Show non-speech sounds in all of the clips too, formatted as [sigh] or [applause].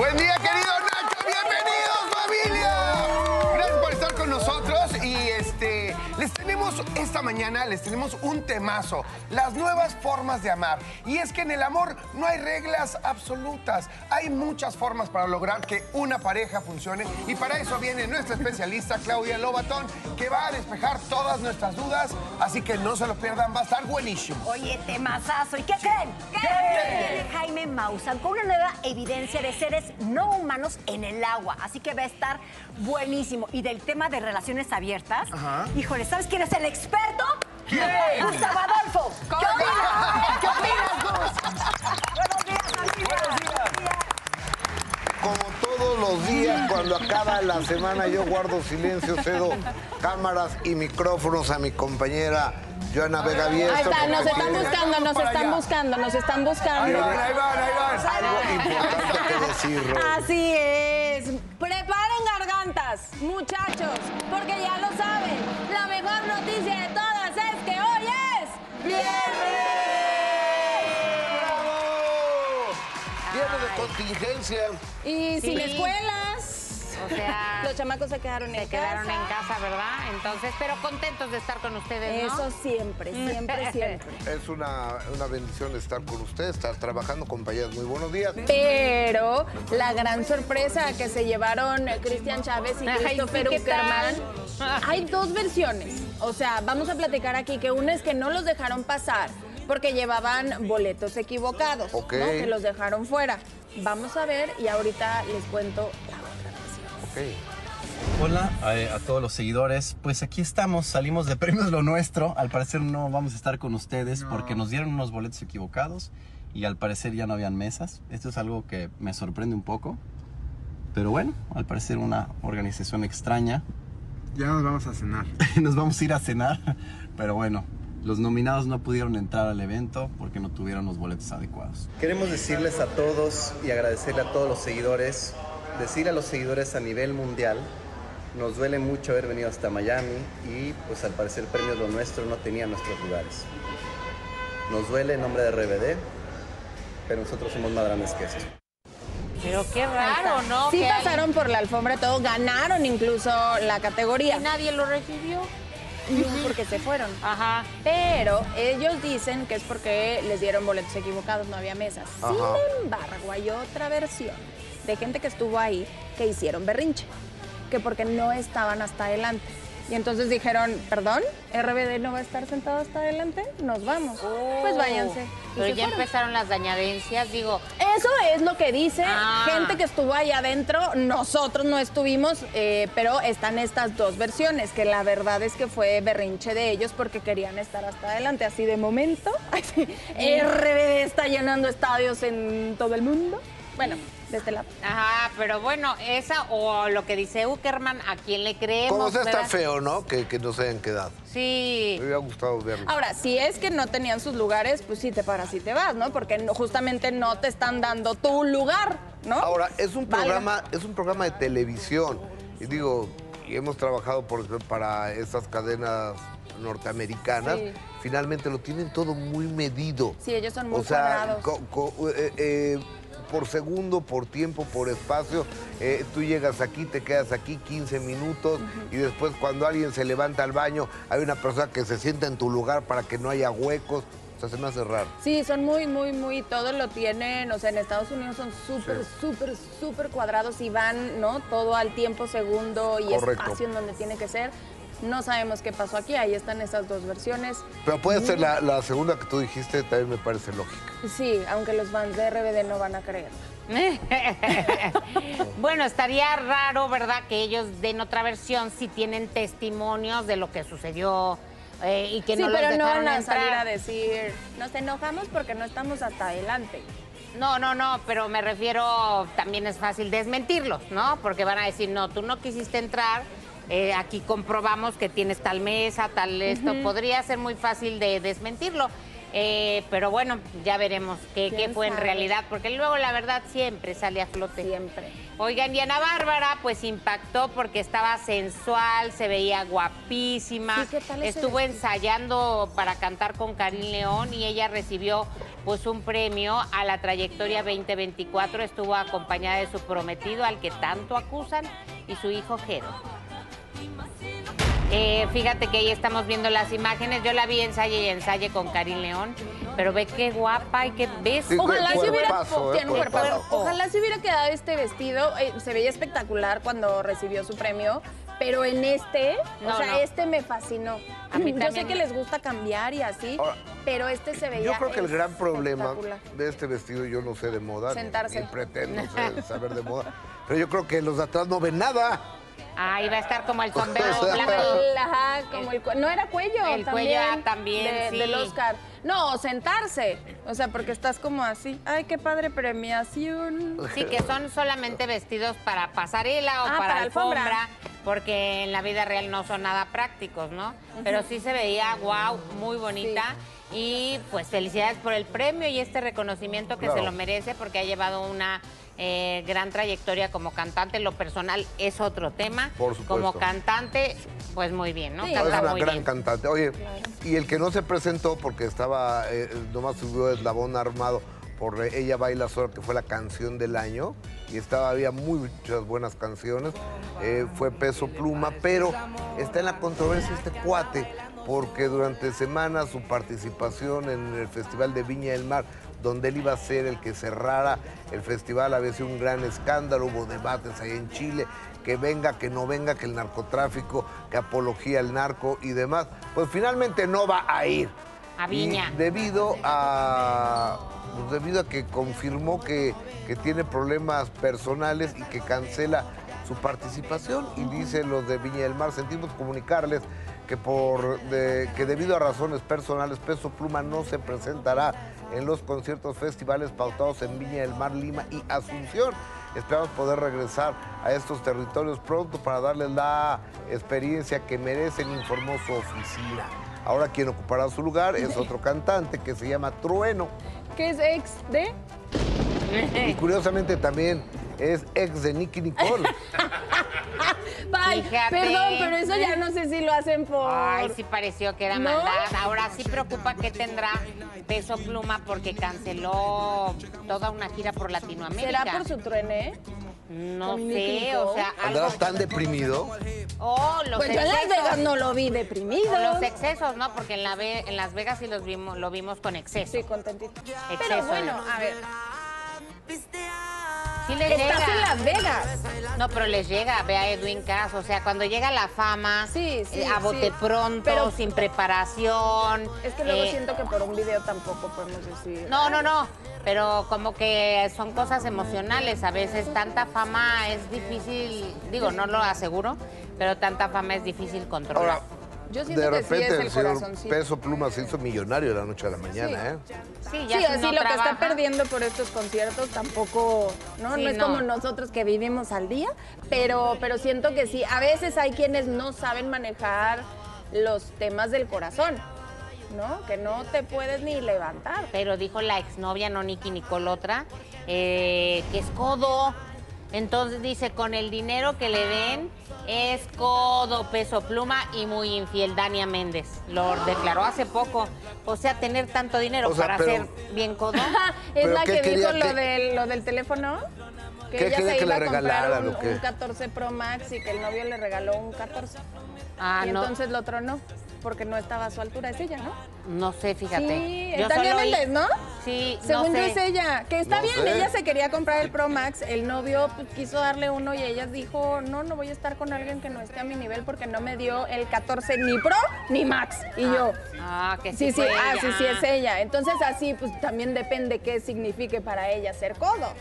Buen día, querido tenemos esta mañana les tenemos un temazo, las nuevas formas de amar. Y es que en el amor no hay reglas absolutas, hay muchas formas para lograr que una pareja funcione y para eso viene nuestra especialista Claudia Lobatón que va a despejar todas nuestras dudas, así que no se lo pierdan, va a estar buenísimo. Oye, temazazo. ¿Y qué creen? ¿Qué? Viene Jaime Maussan con una nueva evidencia de seres no humanos en el agua. Así que va a estar buenísimo. Y del tema de relaciones abiertas, híjole, ¿sabes quién es el experto? ¿Quién? Gustavo Adolfo. ¿Qué opinas? ¿Qué opinas, Gus? Buenos días, familia. Como todos los días, cuando acaba la semana, yo guardo silencio, cedo cámaras y micrófonos a mi compañera Joana Vega Vieso. Ahí está, nos están buscando, nos están allá. buscando, nos están buscando. Ahí van, ahí van, ahí van. Algo importante que decir, Ro. Así es. Preparen gargantas, muchachos, porque ya lo saben. La mejor noticia de todas es que hoy es viernes. ¡Bravo! Viernes de contingencia. Y sin Sí. escuelas. O sea, [laughs] Los chamacos se quedaron se en quedaron casa. en casa, ¿verdad? Entonces, pero contentos de estar con ustedes, ¿no? Eso siempre, siempre, [laughs] siempre. Es una, una bendición estar con ustedes, estar trabajando, compañeras. Muy buenos días. Pero la gran sorpresa que se llevaron Cristian Chávez y Christopher ¿qué Uckerman, hay dos versiones. O sea, vamos a platicar aquí que una es que no los dejaron pasar porque llevaban boletos equivocados, Ok. ¿no? que los dejaron fuera. Vamos a ver y ahorita les cuento la otra versión. Ok. Hola a, a todos los seguidores. Pues aquí estamos, salimos de Premios Lo Nuestro. Al parecer no vamos a estar con ustedes porque nos dieron unos boletos equivocados y al parecer ya no habían mesas. Esto es algo que me sorprende un poco. Pero bueno, al parecer una organización extraña. Ya nos vamos a cenar. [laughs] Nos vamos a ir a cenar. Pero bueno, los nominados no pudieron entrar al evento porque no tuvieron los boletos adecuados. Queremos decirles a todos y agradecerle a todos los seguidores, decir a los seguidores a nivel mundial, nos duele mucho haber venido hasta Miami y pues al parecer Premios Lo Nuestro no tenía nuestros lugares. Nos duele en nombre de RBD, pero nosotros somos más grandes que esto. Pero qué raro, ¿no? Sí hay- pasaron por la alfombra todo, ganaron incluso la categoría. y nadie lo recibió. No, porque se fueron. Ajá. Pero ellos dicen que es porque les dieron boletos equivocados, no había mesas. Ajá. Sin embargo, hay otra versión de gente que estuvo ahí que hicieron berrinche, que porque no estaban hasta adelante. Y entonces dijeron, perdón, RBD no va a estar sentado hasta adelante, nos vamos. Pues váyanse. Y Pero ya fueron. empezaron las dañadencias, digo, Eso es lo que dice Ah. gente que estuvo ahí adentro. Nosotros no estuvimos, eh, pero están estas dos versiones, que la verdad es que fue berrinche de ellos porque querían estar hasta adelante. Así de momento, [laughs] así, RBD está llenando estadios en todo el mundo. Bueno, de este lado. ajá, pero bueno, esa o lo que dice Uckerman, ¿a quién le creemos? Como sea, está verdad? feo, ¿no? Que, que no se hayan quedado. Sí. Me hubiera gustado verlo. Ahora, si es que no tenían sus lugares, pues sí te paras y te vas, ¿no? Porque no- justamente no te están dando tu lugar, ¿no? Ahora, es un Valga. programa, es un programa de televisión. Y digo, y hemos trabajado por para estas cadenas norteamericanas. Sí. Finalmente lo tienen todo muy medido. Sí, ellos son muy o sea, cuadrados. co- co- eh, eh, por segundo, por tiempo, por espacio. eh, tú llegas aquí, te quedas aquí 15 minutos y después cuando alguien se levanta al baño, hay una persona que se sienta en tu lugar para que no haya huecos. O sea, se me hace raro. Sí, son muy, muy, muy, todo lo tienen, o sea, en Estados Unidos son súper, súper, súper cuadrados y van, ¿no? Todo al tiempo, segundo y Correcto. espacio en donde tiene que ser. No sabemos qué pasó aquí, ahí están esas dos versiones. Pero puede ser la, la segunda que tú dijiste, también me parece lógica. Sí, aunque los fans de RBD no van a creer. [laughs] bueno, estaría raro, ¿verdad? Que ellos den otra versión si tienen testimonios de lo que sucedió eh, y que sí, no pero los no van a salir entrar. a decir, nos enojamos porque no estamos hasta adelante. No, no, no, pero me refiero, también es fácil desmentirlos, ¿no? Porque van a decir, no, tú no quisiste entrar, eh, aquí comprobamos que tienes tal mesa, tal esto. Podría ser muy fácil de desmentirlo. Eh, pero bueno, ya veremos qué, qué ¿Quién fue en realidad, porque luego la verdad siempre sale a flote. Siempre. Oigan, y Ana Bárbara pues impactó porque estaba sensual, se veía guapísima. Sí, ¿qué tal ese Estuvo ensayando para cantar con Karim León y ella recibió pues un premio a la trayectoria 2024. Estuvo acompañada de su prometido, al que tanto acusan, y su hijo Jero. Eh, fíjate que ahí estamos viendo las imágenes. Yo la vi ensaye y ensaye con Karin León, pero ve qué guapa y qué ves. Sí, Ojalá se hubiera, eh. Ojalá se hubiera quedado este vestido. eh, se veía espectacular cuando recibió su premio. Pero en este, No, o sea, no. este me fascinó. A mí [laughs] Yo sé que les gusta cambiar y así, Ahora, pero este se veía Yo creo que el gran problema de este vestido, yo no sé de moda, ni- Sentarse. ni pretendo ser- [laughs] saber de moda, pero yo creo que los de atrás no ven nada. Ahí va a estar como el sombrero [laughs] blanco. El- [laughs] ajá, como el, cue- no era cuello El cuello, ah, también, de- sí. del Oscar. No, sentarse. O sea, porque estás como así. Ay, qué padre premiación. Sí, que son solamente vestidos para pasarela o Ah, para, para alfombra. alfombra, porque en la vida real no son nada prácticos, ¿no? Pero sí se veía, wow, muy bonita. Y pues felicidades por el premio y este reconocimiento que se lo merece porque ha llevado una eh, gran trayectoria como cantante. Lo personal es otro tema. Por supuesto. Como cantante, pues muy bien, ¿no? Sí. Es una muy gran bien. cantante. Oye, y el que no se presentó porque estaba, eh, nomás subió eslabón armado por Ella Baila Sola, que fue la canción del año, y estaba, había muchas buenas canciones, eh, fue Peso Pluma, pero está en la controversia este cuate, porque durante semanas su participación en el Festival de Viña del Mar, donde él iba a ser el que cerrara el festival, había sido un gran escándalo, hubo debates ahí en Chile, que venga, que no venga, que el narcotráfico, que apología al narco y demás. Pues finalmente no va a ir. A Viña. Y debido a, pues debido a que confirmó que, que tiene problemas personales y que cancela su participación y dice los de Viña del Mar, sentimos comunicarles que, por, de- que debido a razones personales Peso Pluma no se presentará en los conciertos festivales pautados en Viña del Mar, Lima y Asunción. Esperamos poder regresar a estos territorios pronto para darles la experiencia que merecen, informó su oficina. Ahora quien ocupará su lugar es otro [laughs] cantante que se llama Trueno Que es ex de. y curiosamente también es ex de Nicky Nicole. [laughs] Ay, Fíjate. perdón, pero eso ya no sé si lo hacen por. Ay, sí pareció que era ¿No? maldad. Ahora sí preocupa que tendrá peso pluma porque canceló toda una gira por Latinoamérica. ¿Será por su truene? No sé, Nicole? o sea, algo. ¿Andarás tan deprimido? Oh, los Pues yo en Las excesos. Vegas no lo vi deprimido. Los excesos, ¿no? Porque en, la Ve- en Las Vegas sí los vimos, lo vimos con exceso. Sí, contentito. Pero Exceso. bueno, a ver. Sí les Estás llega. en Las Vegas. No, pero les llega, ve a Edwin Cass, o sea, cuando llega la fama, Sí, sí, eh, a bote sí. pronto, Pero- sin preparación. Es que luego eh, siento que por un video tampoco podemos decir. No, no, no, pero como que son cosas emocionales, a veces tanta fama es difícil, digo, no lo aseguro, pero tanta fama es difícil controlar. Yo siento de que sí repente es el el señor corazoncito. Peso Pluma se hizo millonario de la noche a la mañana, ¿eh? sí, ya Sí, si así no lo que está perdiendo por estos conciertos tampoco, ¿no? Sí, no es no. como nosotros que vivimos al día, pero, pero siento que sí. A veces hay quienes no saben manejar los temas del corazón, ¿no? Que no te puedes ni levantar. Pero dijo la exnovia, no Nicky Nicole otra, eh, que es codo. Entonces dice, con el dinero que le den, es codo, peso pluma y muy infiel Dania Méndez. Lo declaró hace poco. O sea, tener tanto dinero O sea, para pero- ser bien codo. [laughs] es ¿Pero la qué que dijo lo, que- del, lo del teléfono. Que ¿Qué ella quería se que iba le a comprar un, un 14 Pro Max y que el novio le regaló un 14. Ah, y no, entonces lo tronó, porque no estaba a su altura. Es ella, ¿no? no sé, fíjate. Sí, Yo Tania solo oí- Méndez, ¿no? Sí, Según no yo sé. es ella, que está No bien, sé. ella se quería comprar el Pro Max, el novio pues, quiso darle uno y ella dijo, no, no voy a estar con alguien que no esté a mi nivel porque no me dio el 14 ni Pro ni Max. Y yo, Ah, que sí, sí, sí, ah, sí, sí es ella. Entonces así pues también depende qué signifique para ella ser codo.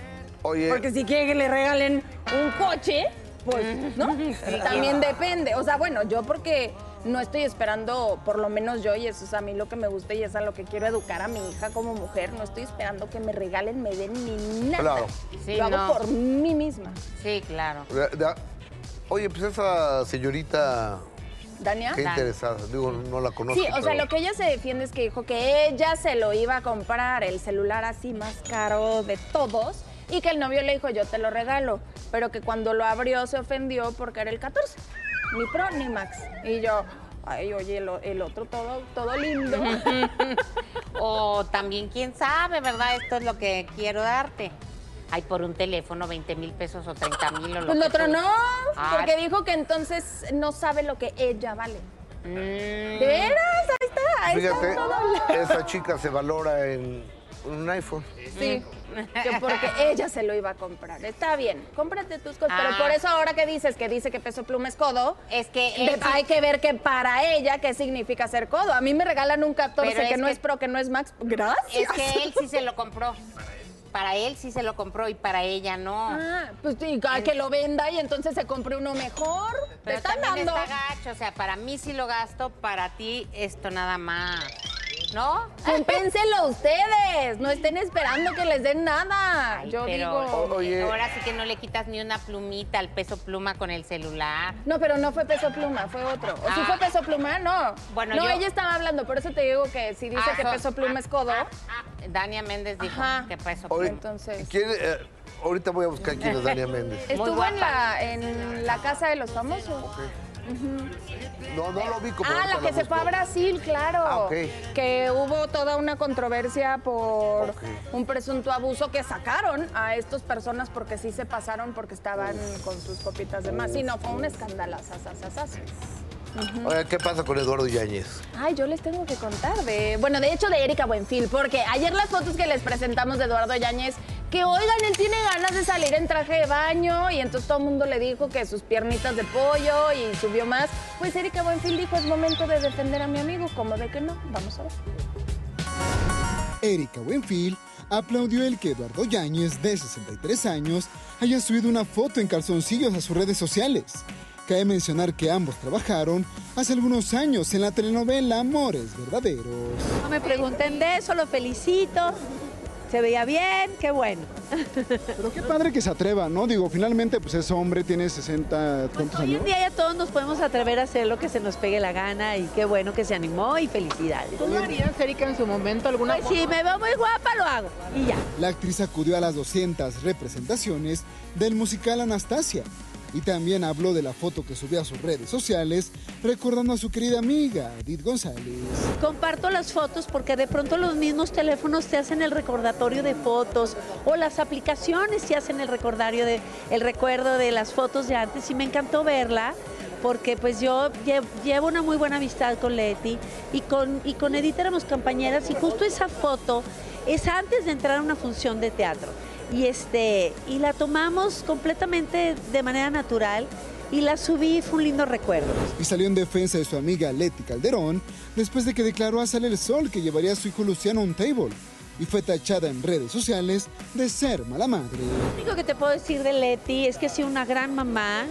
Oye, Porque si quiere que le regalen un coche, pues, ¿no? [laughs] También depende. O sea, bueno, yo porque no estoy esperando, por lo menos yo, y eso es a mí lo que me gusta y es a lo que quiero educar a mi hija como mujer, no estoy esperando que me regalen, me den ni nada. Claro. Sí, lo hago no. por mí misma. Sí, claro. oye, pues esa señorita, ¿Dania? qué interesada, digo, no la conozco. Sí, o sea, lo que ella se defiende es que dijo que ella se lo iba a comprar, el celular así más caro de todos, y que el novio le dijo, yo te lo regalo, pero que cuando lo abrió se ofendió porque era el 14, ni Pro ni Max. Y yo, ay, oye, el, otro todo, todo lindo. [laughs] O también, quién sabe, ¿verdad? Esto es lo que quiero darte. Ay, por un teléfono, 20 mil pesos o 30 mil o lo Pues que lo tronó, Ah. porque dijo que entonces no sabe lo que ella vale. Mm, ¿De veras? Ahí está, ahí Fíjate, está todo. esa chica se valora en un iPhone. Sí, que porque ella se lo iba a comprar. Está bien, cómprate tus cosas. Pero Ah. por eso ahora que dices que dice que peso pluma es codo, Es que de- hay que ver que para ella qué significa ser codo. A mí me regalan un 14 Pero que es no es pro, que no es max. Gracias. Es que él sí se lo compró. Para él sí se lo compró y para ella no. Ah, pues sí, a que lo venda y entonces se compre uno mejor. Te Pero están también dando. está gacho, o sea, para mí sí lo gasto, para ti esto nada más. ¿No? Compénselo ustedes, no estén esperando que les den nada. Ay, Yo pero digo. Oye. ahora sí que no le quitas ni una plumita al peso pluma con el celular. No, pero no fue peso pluma, fue otro. ¿O sí Ah. fue peso pluma? No. Bueno, no, yo- ella estaba hablando, por eso te digo que si dice Ah, que so- peso pluma es codo. Ah, Dania Méndez dijo Ajá. que peso pluma. Entonces- ¿quién, eh, ahorita voy a buscar quién es Dania Méndez. Estuvo en la, en la casa de los famosos. No, no lo vi como Ah, la que se fue a. Brasil, claro. Ah. Que hubo toda una controversia por un presunto abuso que sacaron a estas personas porque sí se pasaron porque estaban con sus copitas de más. Sí, no, fue un Oye, ¿qué pasa con Eduardo Yáñez? Ay, yo les tengo que contar de. Bueno, de hecho, de Erika Buenfil, porque ayer las fotos que les presentamos de Eduardo Yáñez, que oigan, él tiene ganas de salir en traje de baño, y entonces todo el mundo le dijo que sus piernitas de pollo y subió más. Pues Erika Buenfil dijo: es momento de defender a mi amigo. ¿Cómo de que no? Vamos a ver. Erika Buenfil aplaudió el que Eduardo Yáñez, de 63 años, haya subido una foto en calzoncillos a sus redes sociales. Cabe mencionar que ambos trabajaron hace algunos años en la telenovela Amores Verdaderos. No me pregunten de eso, lo felicito. Se veía bien, qué bueno. Pero qué padre que se atreva, ¿no? Digo, finalmente pues es hombre, tiene 60, ¿cuántos Hoy en años? día ya todos nos podemos atrever a hacer lo que se nos pegue la gana y qué bueno que se animó y felicidades. ¿Tú lo harías, Erika, en su momento alguna Pues si me veo muy guapa, lo hago y ya. La actriz acudió a las 200 representaciones del musical Anastasia y también habló de la foto que subió a sus redes sociales recordando a su querida amiga Edith González. Comparto las fotos porque de pronto los mismos teléfonos te hacen el recordatorio de fotos o las aplicaciones te hacen el recordario de el recuerdo de las fotos de antes y me encantó verla porque pues yo lle- llevo una muy buena amistad con Leti y con, y con Edith éramos compañeras y justo esa foto es antes de entrar a una función de teatro y este y la tomamos completamente de manera natural y la subí y fue un lindo recuerdo. Y salió en defensa de su amiga Leti Calderón después de que declaró a Sale el Sol que llevaría a su hijo Luciano a un table y fue tachada en redes sociales de ser mala madre. Lo único que te puedo decir de Leti es que ha sido una gran mamá.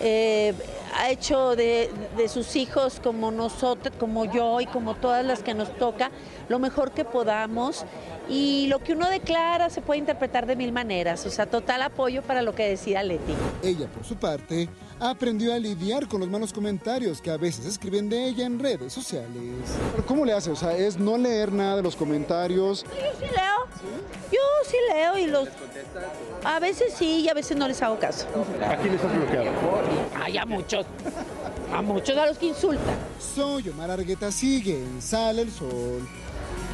eh, ha hecho de, de sus hijos como nosotros, como yo y como todas las que nos toca, lo mejor que podamos. Y lo que uno declara se puede interpretar de mil maneras. O sea, total apoyo para lo que decida Leti. Ella, por su parte, aprendió a lidiar con los malos comentarios que a veces escriben de ella en redes sociales. ¿Cómo le hace? O sea, es no leer nada de los comentarios. Yo sí leo. Yo sí leo y los... A veces sí y a veces no les hago caso. ¿A quién les has bloqueado? Ay, a muchos. A muchos a los que insultan. Soy Omar Argueta, sigue en Sale el Sol.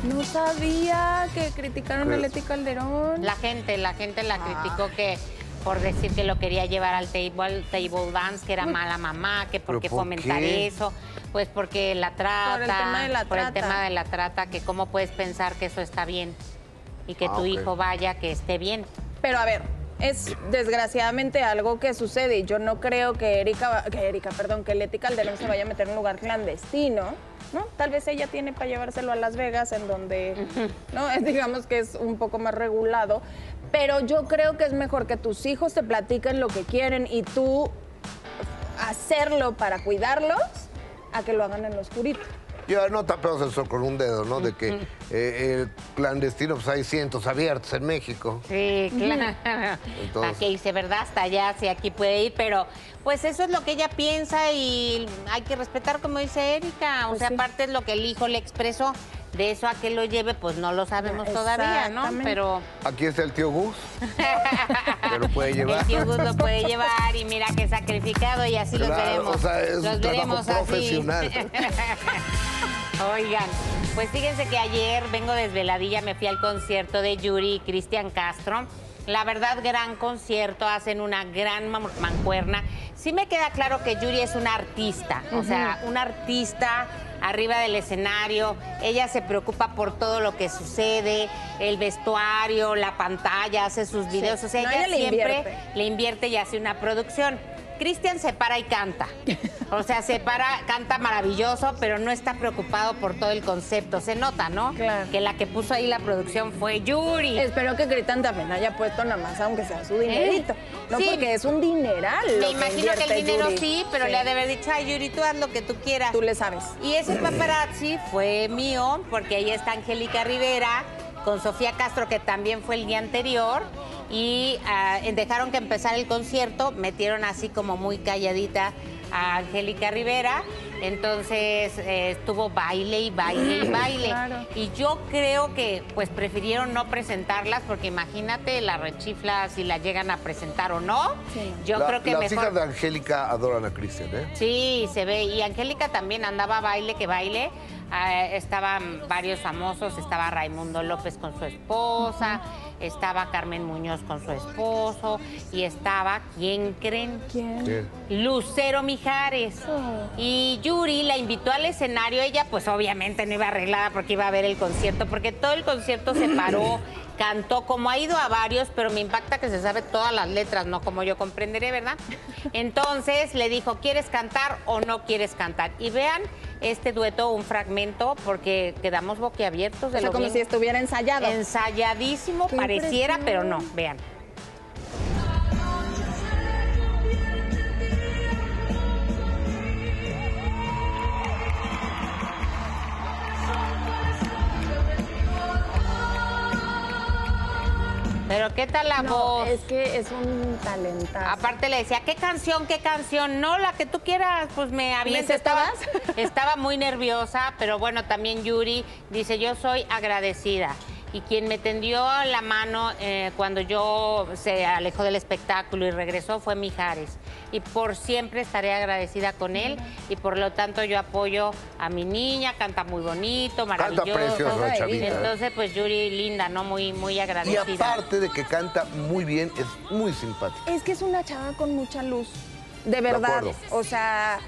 No sabía que criticaron a Leti Calderón. La gente, la gente la criticó que por decir que lo quería llevar al table, table dance, que era mala mamá, que por ¿Pero qué por fomentar qué? eso, pues porque la trata, Por el tema de la por el trata. tema de la trata, que cómo puedes pensar que eso está bien y que Ah, tu ok. hijo vaya, que esté bien. Pero a ver, es desgraciadamente algo que sucede y yo no creo que Erika, que Erika, perdón, que Leti Calderón se vaya a meter en un lugar clandestino, ¿no? Tal vez ella tiene para llevárselo a Las Vegas, en donde, ¿no? Es, [laughs] digamos que es un poco más regulado. Pero yo creo que es mejor que tus hijos te platiquen lo que quieren y tú hacerlo para cuidarlos a que lo hagan en lo oscurito. Ya no tapeamos el sol con un dedo, ¿no? De que eh, el clandestino, pues hay cientos abiertos en México. Sí, claro. Entonces- ¿Para qué irse, verdad? Hasta allá, si aquí puede ir, pero pues eso es lo que ella piensa y hay que respetar, como dice Erika. O Pues sea, sí. aparte es lo que el hijo le expresó. De eso a que lo lleve, pues no lo sabemos todavía, ¿no? Pero Aquí está el tío Gus, [laughs] que lo puede llevar. el tío Gus lo puede llevar y mira que sacrificado y así los Claro, veremos. o sea, es un los trabajo veremos así. profesional. [laughs] Oigan, Pues fíjense que ayer vengo desveladilla, me fui al concierto de Yuri y Cristian Castro. La verdad, gran concierto, hacen una gran man- mancuerna. Sí me queda claro que Yuri es una artista, o sea, una artista arriba del escenario. Ella se preocupa por todo lo que sucede, el vestuario, la pantalla, hace sus videos. O sea, No, ella, ella le siempre invierte. le invierte y hace una producción. Cristian se para y canta. [laughs] O sea, se para, canta maravilloso, pero no está preocupado por todo el concepto. Se nota, ¿no? Claro. Que la que puso ahí la producción fue Yuri. Espero que Gritan también haya puesto nada más, aunque sea su dinerito. No, Sí. porque es un dineral. Me imagino que el dinero Yuri. sí, pero le ha de haber dicho, ay, Yuri, tú haz lo que tú quieras. Tú le sabes. Y ese paparazzi fue mío, porque ahí está Angélica Rivera con Sofía Castro, que también fue el día anterior. Y ah, dejaron que empezara el concierto, metieron así como muy calladita a Angélica Rivera. Entonces eh, estuvo baile y baile y [clears throat] baile. Claro. Y yo creo que pues prefirieron no presentarlas, porque imagínate la rechifla si la llegan a presentar o no. Yo La- creo que las mejor. hijas de Angélica adoran a Cristian, ¿eh? Sí, se ve. Y Angélica también andaba baile que baile. Ah, estaban varios famosos, estaba Raimundo López con su esposa, estaba Carmen Muñoz con su esposo y estaba, ¿quién creen? ¿Quién? Lucero Mijares. Y Yuri la invitó al escenario. Ella, pues obviamente no iba arreglada porque iba a ver el concierto, porque todo el concierto se paró, [laughs] cantó, como ha ido a varios, pero me impacta que se sabe todas las letras, no como yo comprenderé, ¿verdad? Entonces le dijo, ¿quieres cantar o no quieres cantar? Y vean este dueto, un fragmento, porque quedamos boquiabiertos de O sea, lo como bien- si estuviera ensayado. Ensayadísimo, Qué pareciera, pero no, vean. Pero ¿qué tal la No, voz? es que es un talentazo. Aparte le decía, ¿qué canción, qué canción? No, la que tú quieras, pues me avienta. Estaba, estaba muy nerviosa, pero bueno, también Yuri dice, yo soy agradecida. Y quien me tendió la mano eh, cuando yo se alejó del espectáculo y regresó fue Mijares. Y por siempre estaré agradecida con él y por lo tanto yo apoyo a mi niña, canta muy bonito, maravilloso. precioso la chavita, ¿eh? Entonces, pues Yuri, linda, ¿no? Muy, muy Y agradecida. aparte de que canta muy bien, es muy simpática. Es que es una chava con mucha luz. De verdad. acuerdo. o sea,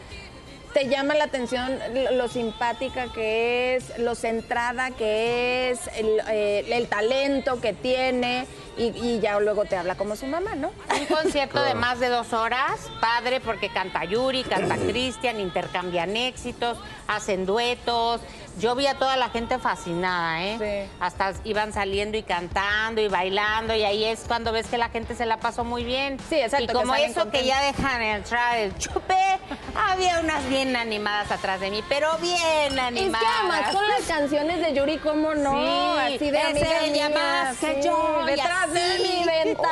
te llama la atención lo, lo simpática que es, lo centrada que es, el, eh, el talento que tiene. Y, y ya luego te habla como su mamá, ¿no? Un concierto de más de dos horas, padre porque canta Yuri, canta Cristian, intercambian éxitos, hacen duetos. Yo vi a toda la gente fascinada, ¿eh? Hasta iban saliendo y cantando y bailando y ahí es cuando ves que la gente se la pasó muy bien. Sí, exacto, Y que como eso que ya dejan entrar el chupe, había unas bien animadas atrás de mí, pero bien Es que animadas. además con las canciones de Yuri, ¿cómo no? Sí, Así de amiga ella más que sí, yo, y Detrás de mi ventana.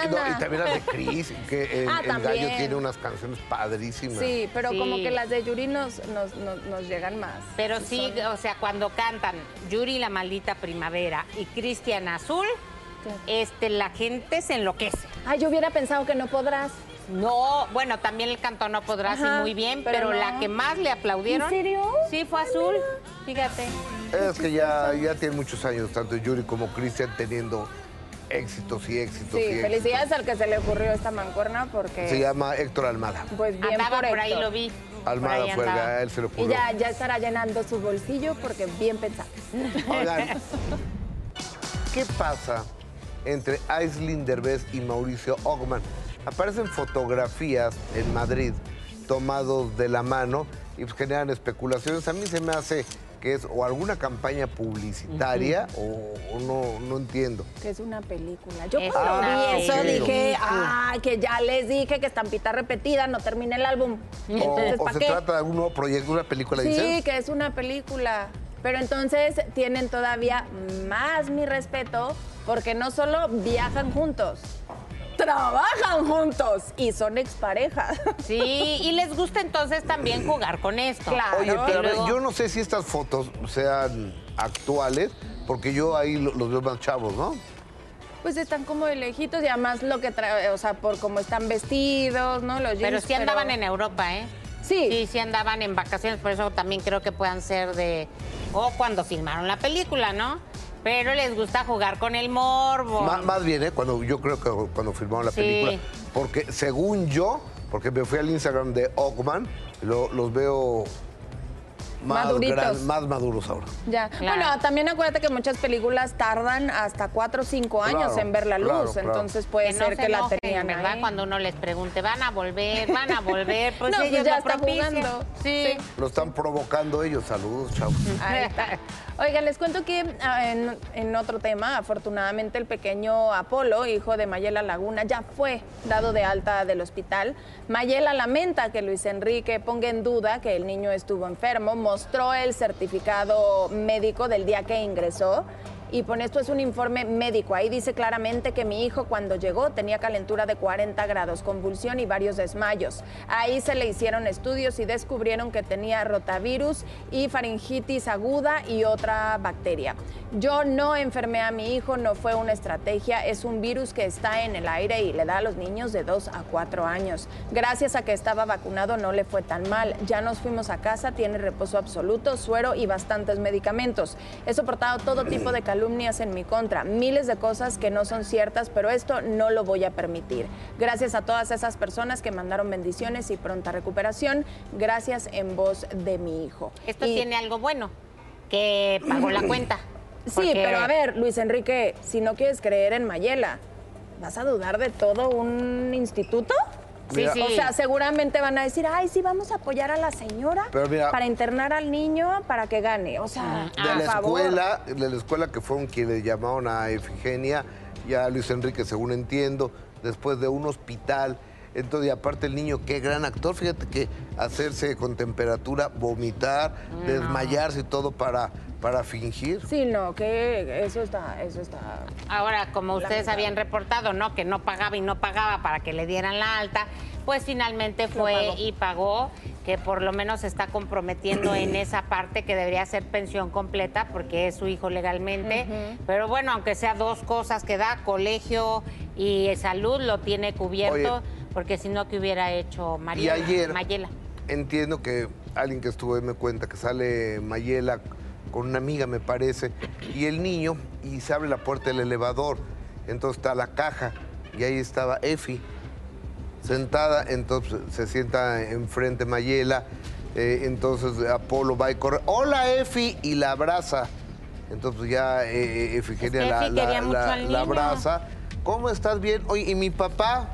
Oye, no, y también las de Chris, que el, Ah, el gallo tiene unas canciones padrísimas. Sí, pero como Sí. que las de Yuri nos, nos, nos, nos llegan más. Pero sí, Son- o sea, cuando cantan Yuri la maldita primavera y Cristian Azul, este, la gente se enloquece. Ay, yo hubiera pensado que no podrás. No, bueno, también el canto no podrá así Ajá, muy bien, pero pero, no. la que más le aplaudieron. ¿En serio? Sí, fue Azul. Fíjate. Es que ya, ya tiene muchos años, tanto Yuri como Cristian, teniendo éxitos y éxitos y Sí, éxitos. felicidades al que se le ocurrió esta mancuerna porque... Se llama Héctor Almada. Pues bien Andaba por por ahí, lo vi. Almada ahí fue el andaba. a él se le Y ocurrió. ya, ya estará llenando su bolsillo porque bien pensado. [laughs] Oigan, ¿qué pasa entre Aislinn Derbez y Mauricio Ogman? Aparecen fotografías en Madrid tomados de la mano y pues generan especulaciones. A mí se me hace que es o alguna campaña publicitaria o, o no, no entiendo. Que es una película. Yo Es cuando vi eso dije, ah, que ya les dije que estampita repetida, no termine el álbum. O, Entonces, o ¿para se qué? trata de un nuevo proyecto, una película, Sí, dices. que es una película. Pero entonces tienen todavía más mi respeto porque no solo viajan juntos, trabajan juntos y son exparejas. Sí, y les gusta entonces también jugar con esto. Claro. Oye, pero luego- yo no sé si estas fotos sean actuales, porque yo ahí lo- los veo más chavos, ¿no? Pues están como de lejitos y además lo que trae, o sea, por cómo están vestidos, ¿no? Los Pero jeans, sí andaban en Europa, ¿eh? Sí. Sí, sí andaban en vacaciones, por eso también creo que puedan ser de, o cuando filmaron la película, ¿no? Pero les gusta jugar con el morbo. Má- más bien, ¿eh? Cuando, yo creo que cuando filmaron la Sí. película. Porque según yo, porque me fui al Instagram de Ockman, lo- los veo más, Maduritos. gran- más maduros ahora. Ya. Bueno, también acuérdate que muchas películas tardan hasta cuatro o cinco años Claro, en ver la luz, claro, claro. entonces puede no ser se que la enojen, tenían ¿verdad? ahí. Cuando uno les pregunte, van a volver, van a volver, [laughs] pues No, pues ellos ya lo está propician. jugando. Sí. Lo están provocando ellos. Saludos, chao. Ahí está. Oigan, les cuento que ah, en, en otro tema, afortunadamente el pequeño Apolo, hijo de Mayela Laguna, ya fue dado de alta del hospital. Mayela lamenta que Luis Enrique ponga en duda que el niño estuvo enfermo, mostró el certificado médico del día que ingresó. Y pone esto es un informe médico. Ahí dice claramente que mi hijo cuando llegó tenía calentura de 40 grados, convulsión y varios desmayos. Ahí se le hicieron estudios y descubrieron que tenía rotavirus y faringitis aguda y otra bacteria. Yo no enfermé a mi hijo, no fue una estrategia, es un virus que está en el aire y le da a los niños de 2 a 4 años. Gracias a que estaba vacunado no le fue tan mal. Ya nos fuimos a casa, tiene reposo absoluto, suero y bastantes medicamentos. He soportado todo tipo de calumnias en mi contra, miles de cosas que no son ciertas, pero esto no lo voy a permitir. Gracias a todas esas personas que mandaron bendiciones y pronta recuperación. Gracias en voz de mi hijo. Esto Y- tiene algo bueno, que pagó la cuenta. [clears throat] Sí, pero a ver, Luis Enrique, si no quieres creer en Mayela, ¿vas a dudar de todo un instituto? Sí, Mira- sí. O sea, seguramente van a decir, ay, sí, vamos a apoyar a la señora Pero mira- para internar al niño para que gane. O sea, de la favor. escuela, de la escuela que fueron quienes le llamaron a Efigenia y a Luis Enrique, según entiendo, después de un hospital. Entonces, y aparte el niño, qué gran actor, fíjate que hacerse con temperatura, vomitar, desmayarse y todo para, para fingir. Sí, no, que eso está, eso está. Ahora, como ustedes habían reportado, ¿no? Que no pagaba y no pagaba para que le dieran la alta, pues finalmente fue pagó. y pagó, que por lo menos se está comprometiendo en [clears throat] esa parte que debería ser pensión completa porque es su hijo legalmente. Pero bueno, aunque sea dos cosas que da, colegio y salud lo tiene cubierto, Oye. Porque si no, que hubiera hecho Y María ayer Mayela? entiendo que alguien que estuvo ahí me cuenta que sale Mayela con una amiga, me parece, y el niño, y se abre la puerta del elevador. Entonces está la caja, y ahí estaba Efi, sentada, entonces se sienta enfrente Mayela, eh, entonces Apolo va y corre, ¡Hola Efi! y la abraza. Entonces ya eh, eh, Efigenia Es que la, Efi la- la- abraza. ¿Cómo estás bien? Oye, ¿y mi papá?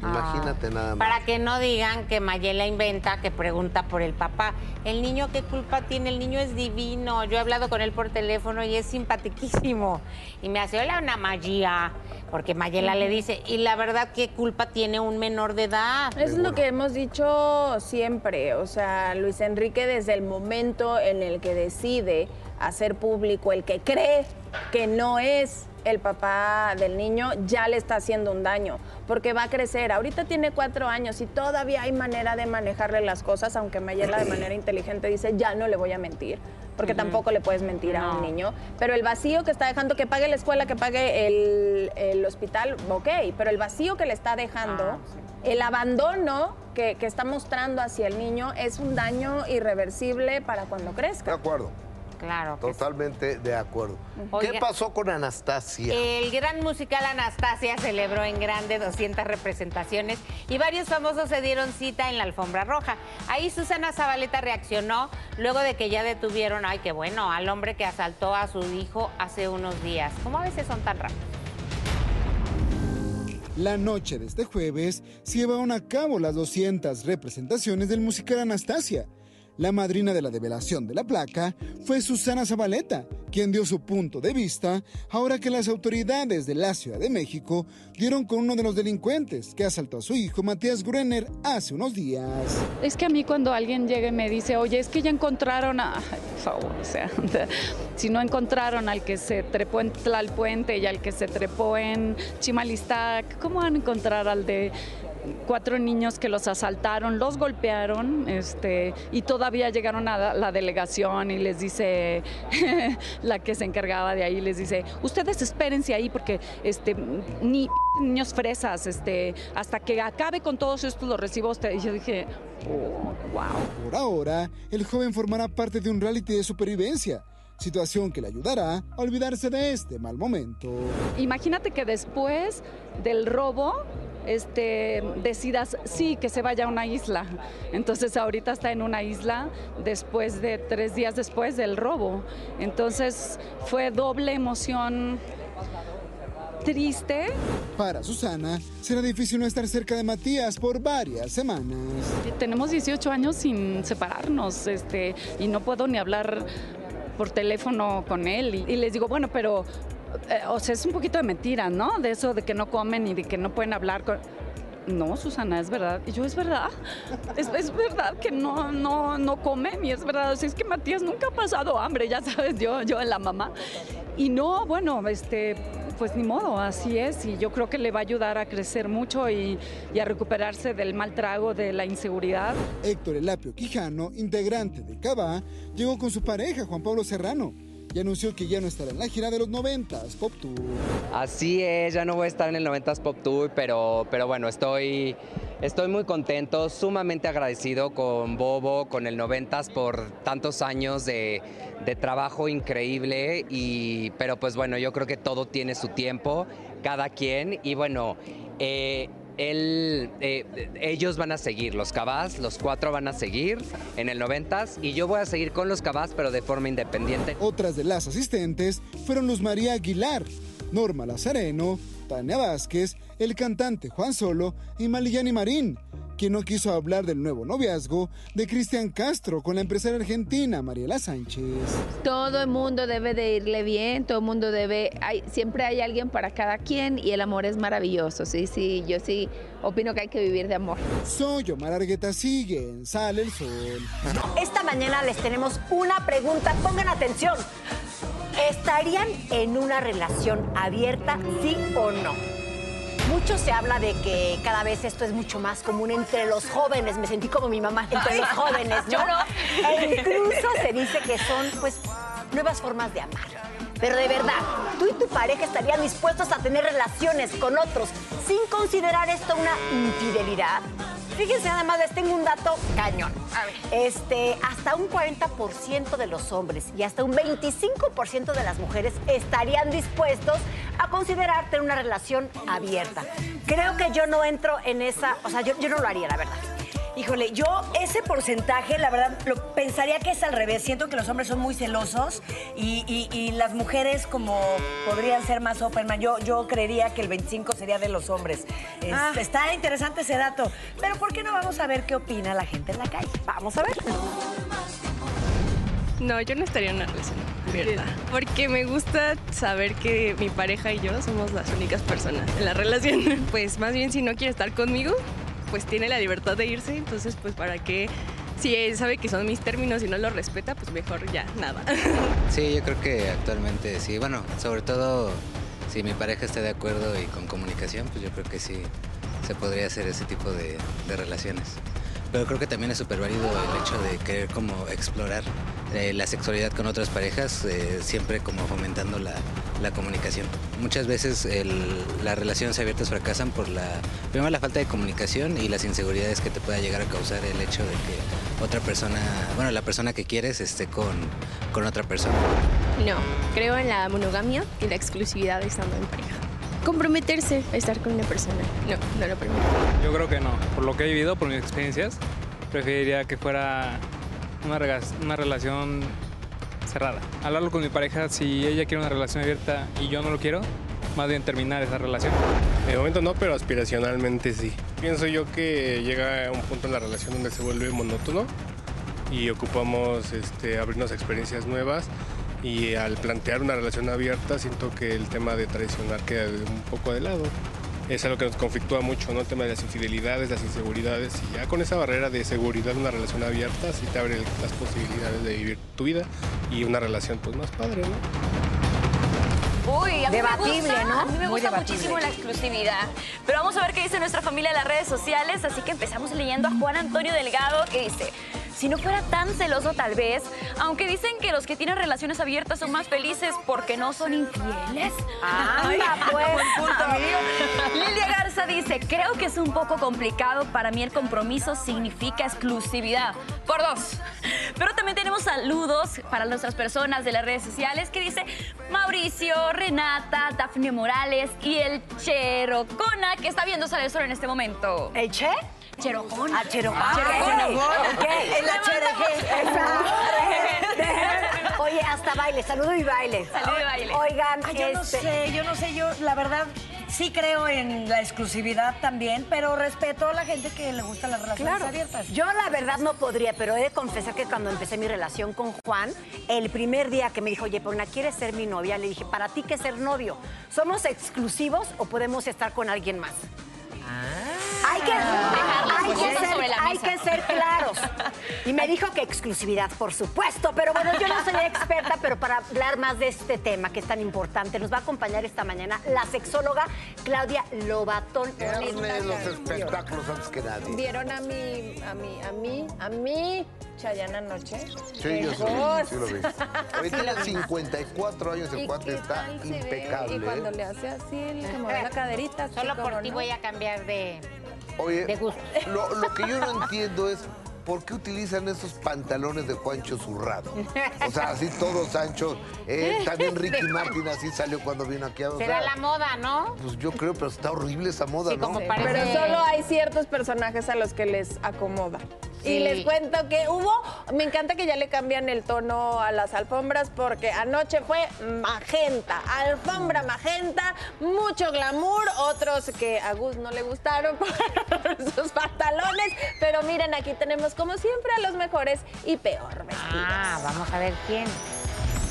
Imagínate nada más. Para que no digan que Mayela inventa, que pregunta por el papá. El niño, ¿qué culpa tiene? El niño es divino. Yo he hablado con él por teléfono y es simpatiquísimo. Y me hace, hola, una Magia. Porque Mayela le dice, y la verdad, ¿qué culpa tiene un menor de edad? Es lo que hemos dicho siempre, o sea, Luis Enrique desde el momento en el que decide hacer público el que cree que no es el papá del niño, ya le está haciendo un daño, porque va a crecer. Ahorita tiene cuatro años y todavía hay manera de manejarle las cosas, aunque Mayela de manera inteligente dice, ya no le voy a mentir, porque tampoco le puedes mentir a un niño. Pero el vacío que está dejando, que pague la escuela, que pague el, el hospital, ok, pero el vacío que le está dejando, Ah, el abandono que, que está mostrando hacia el niño es un daño irreversible para cuando De crezca. acuerdo. Claro. sí. Totalmente de acuerdo. Oiga. ¿Qué pasó con Anastasia? El gran musical Anastasia celebró en grande 200 representaciones y varios famosos se dieron cita en la alfombra roja. Ahí Susana Zabaleta reaccionó luego de que ya detuvieron, ay, qué bueno, al hombre que asaltó a su hijo hace unos días. ¿Cómo a veces son tan rápidos? La noche de este jueves se llevaron a cabo las 200 representaciones del musical Anastasia. La madrina de la develación de la placa fue Susana Zabaleta, quien dio su punto de vista ahora que las autoridades de la Ciudad de México dieron con uno de los delincuentes que asaltó a su hijo Matías Gruener hace unos días. Es que a mí cuando alguien llega y me dice, oye, es que ya encontraron a... Ay, por favor, o sea, [laughs] si no encontraron al que se trepó en Tlalpuente y al que se trepó en Chimalistac, ¿cómo van a encontrar al de cuatro niños que los asaltaron, los golpearon, este, y todavía llegaron a la- delegación y les dice, [laughs] la que se encargaba de ahí, les dice, ustedes espérense ahí porque este, ni [laughs] niños fresas, este, hasta que acabe con todos estos los recibos. Y yo dije, oh, wow. Por ahora, el joven formará parte de un reality de supervivencia, situación que le ayudará a olvidarse de este mal momento. Imagínate que después del robo, este, decidas, sí, que se vaya a una isla. Entonces ahorita está en una isla después de tres días después del robo. Entonces fue doble emoción triste. Para Susana, será difícil no estar cerca de Matías por varias semanas. Tenemos 18 años sin separarnos, este, y no puedo ni hablar por teléfono con él. Y, les digo, bueno, pero, eh, o sea, es un poquito de mentira, ¿no? De eso de que no comen y de que no pueden hablar con... No, Susana, es verdad. Y yo, es verdad. Es, es verdad que no, no, no comen y es verdad. O es que Matías nunca ha pasado hambre, ya sabes, yo, yo la mamá. Y no, bueno, este, pues ni modo, así es. Y yo creo que le va a ayudar a crecer mucho y, a recuperarse del mal trago, de la inseguridad. Héctor Elapio Quijano, integrante de Cava, llegó con su pareja Juan Pablo Serrano y anunció que ya no estará en la gira de los 90s Pop Tour. Así es, ya no voy a estar en el 90s Pop Tour, pero, pero bueno, estoy, estoy muy contento, sumamente agradecido con Bobo, con el 90s por tantos años de, trabajo increíble, y, pero pues bueno, yo creo que todo tiene su tiempo, cada quien, y bueno, eh, él, eh, ellos van a seguir, los Cabás, los cuatro van a seguir en el 90s, y yo voy a seguir con los Cabás, pero de forma independiente. Otras de las asistentes fueron Luz María Aguilar, Norma Lazareno, Tania Vázquez, el cantante Juan Solo y Malillani Marín, quien no quiso hablar del nuevo noviazgo de Cristian Castro con la empresaria argentina Mariela Sánchez. Todo el mundo debe de irle bien, todo el mundo debe, hay, siempre hay alguien para cada quien y el amor es maravilloso, sí, sí, yo sí opino que hay que vivir de amor. Soy Omar Argueta, sigue en Sale el Sol. Esta mañana les tenemos una pregunta, pongan atención. ¿Estarían en una relación abierta, sí o no? Mucho se habla de que cada vez esto es mucho más común entre los jóvenes. Me sentí como mi mamá, entre los jóvenes, ¿no? Yo no. E incluso se dice que son, pues, nuevas formas de amar. Pero de verdad, tú y tu pareja estarían dispuestos a tener relaciones con otros sin considerar esto una infidelidad. Fíjense nada más, les tengo un dato cañón. Este, hasta un 40% de los hombres y hasta un 25% de las mujeres estarían dispuestos a considerar tener una relación abierta. Creo que yo no entro en esa, o sea, yo, yo no lo haría, la verdad. Híjole, yo ese porcentaje, la verdad, lo pensaría que es al revés. Siento que los hombres son muy celosos y, y- y las mujeres como podrían ser más open mind. Yo, yo creería que el 25 sería de los hombres. Es- Ah. Está interesante ese dato. Pero ¿por qué no vamos a ver qué opina la gente en la calle? Vamos a ver. No, yo no estaría en una relación abierta. Porque me gusta saber que mi pareja y yo somos las únicas personas en la relación. [laughs] Pues más bien si no quiere estar conmigo, pues tiene la libertad de irse. Entonces, pues para qué, si él sabe que son mis términos y no los respeta, pues mejor ya nada. [laughs] Sí, yo creo que actualmente sí. Bueno, sobre todo si mi pareja está de acuerdo y con comunicación, pues yo creo que sí se podría hacer ese tipo de, de relaciones. Pero creo que también es súper válido el hecho de querer como explorar eh, la sexualidad con otras parejas, eh, siempre como fomentando la, la comunicación. Muchas veces el- las relaciones abiertas fracasan por la, primero la falta de comunicación y las inseguridades que te pueda llegar a causar el hecho de que otra persona, bueno, la persona que quieres esté con, con otra persona. No, creo en la monogamia y la exclusividad estando en pareja. Comprometerse a estar con una persona. No, no lo permito. Yo creo que no. Por lo que he vivido, por mis experiencias, preferiría que fuera una, una relación cerrada. Hablarlo con mi pareja, si ella quiere una relación abierta y yo no lo quiero, más bien terminar esa relación. De momento no, pero aspiracionalmente sí. Pienso yo que llega un punto en la relación donde se vuelve monótono y ocupamos este, abrirnos a experiencias nuevas y al plantear una relación abierta siento que el tema de traicionar queda un poco de lado. Es algo que nos conflictúa mucho, ¿no? El tema de las infidelidades, las inseguridades y ya con esa barrera de seguridad una relación abierta sí te abre las posibilidades de vivir tu vida y una relación pues más padre, ¿no? Uy, a mí Debatible, me gusta, ¿no? A mí me Muy gusta debatible. muchísimo la exclusividad. Pero vamos a ver qué dice nuestra familia en las redes sociales. Así que empezamos leyendo a Juan Antonio Delgado que dice: Si no fuera tan celoso tal vez, aunque dicen que los que tienen relaciones abiertas son más felices porque no son infieles. Anda, [laughs] pues. Punto, amigo. Lilia Garza dice, creo que es un poco complicado. Para mí el compromiso significa exclusividad. Por dos. Pero también tenemos saludos para nuestras personas de las redes sociales que dice Mauricio, Renata, Dafne Morales y el Cherocona que está viendo Sale el Sol en este momento. ¿El Che? Cherocona. Ah. Cherocona. Ok, en la Chereje. Oye, hasta baile, saludo y baile. Saludo y baile. Oigan, Ay, yo no este- sé, yo no sé, yo la verdad sí creo en la exclusividad también, pero respeto a la gente que le gustan las relaciones Claro. abiertas. Yo la verdad no podría, pero he de confesar que cuando empecé mi relación con Juan, el primer día que me dijo, oye, Pona, ¿quieres ser mi novia? Le dije, ¿para ti qué es ser novio? ¿Somos exclusivos o podemos estar con alguien más? Hay que, Dejar hay, que ser, sobre la hay mesa. que ser claros. Y me dijo que exclusividad, por supuesto. Pero bueno, yo no soy experta, pero para hablar más de este tema que es tan importante, nos va a acompañar esta mañana la sexóloga Claudia Lobatón. Hazme los espectáculos antes que nadie. ¿Vieron a mi, a mí, a mí, a mí, Chayana anoche? Sí, yo sí, sí lo vi. [laughs] Hoy tiene 54 años, el ¿Y cuate está impecable. Y cuando ¿eh? le hace así, el que mueve la caderita. Solo por ti ¿no? voy a cambiar de, Oye, de gusto. [laughs] lo, lo que yo no entiendo es por qué utilizan esos pantalones de Juancho Zurrado. O sea, así todos anchos. Eh, [laughs] también Ricky Martin así salió cuando vino aquí a o Será sea, la moda, ¿no? Pues yo creo, pero está horrible esa moda, Sí, ¿no? como Sí, parece- Pero solo hay ciertos personajes a los que les acomoda. Sí. Y les cuento que hubo, me encanta que ya le cambian el tono a las alfombras porque anoche fue magenta, alfombra magenta, mucho glamour, otros que a Gus no le gustaron [laughs] por sus pantalones, pero miren, aquí tenemos como siempre a los mejores y peor vestidos. Ah, vamos a ver quién.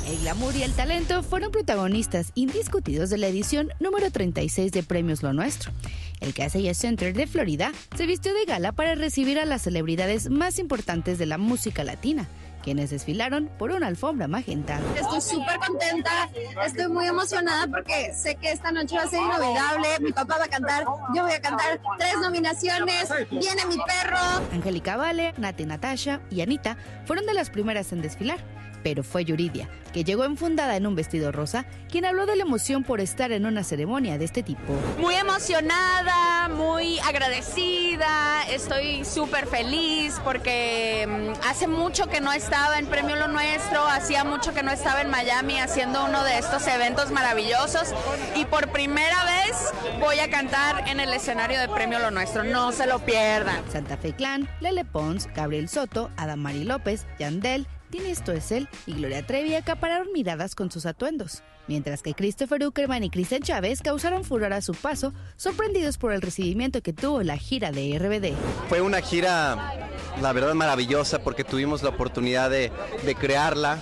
El glamour y el talento fueron protagonistas indiscutidos de la edición número 36 de Premios Lo Nuestro. El Casella Center de Florida se vistió de gala para recibir a las celebridades más importantes de la música latina, quienes desfilaron por una alfombra magenta. Estoy súper contenta, estoy muy emocionada porque sé que esta noche va a ser inolvidable. Mi papá va a cantar, yo voy a cantar tres nominaciones, viene mi perro. Angélica Vale, Nati Natasha y Anita fueron de las primeras en desfilar. Pero fue Yuridia, que llegó enfundada en un vestido rosa, quien habló de la emoción por estar en una ceremonia de este tipo. Muy emocionada, muy agradecida, estoy súper feliz porque mm, hace mucho que no estaba en Premio Lo Nuestro, hacía mucho que no estaba en Miami haciendo uno de estos eventos maravillosos y por primera vez voy a cantar en el escenario de Premio Lo Nuestro, no se lo pierdan. Santa Fe Clan, Lele Pons, Gabriel Soto, Adamari López, Yandel, Tini Stoessel y Gloria Trevi acapararon miradas con sus atuendos. Mientras que Christopher Uckerman y Cristian Chávez causaron furor a su paso, sorprendidos por el recibimiento que tuvo la gira de RBD. Fue una gira, la verdad, maravillosa porque tuvimos la oportunidad de, de crearla.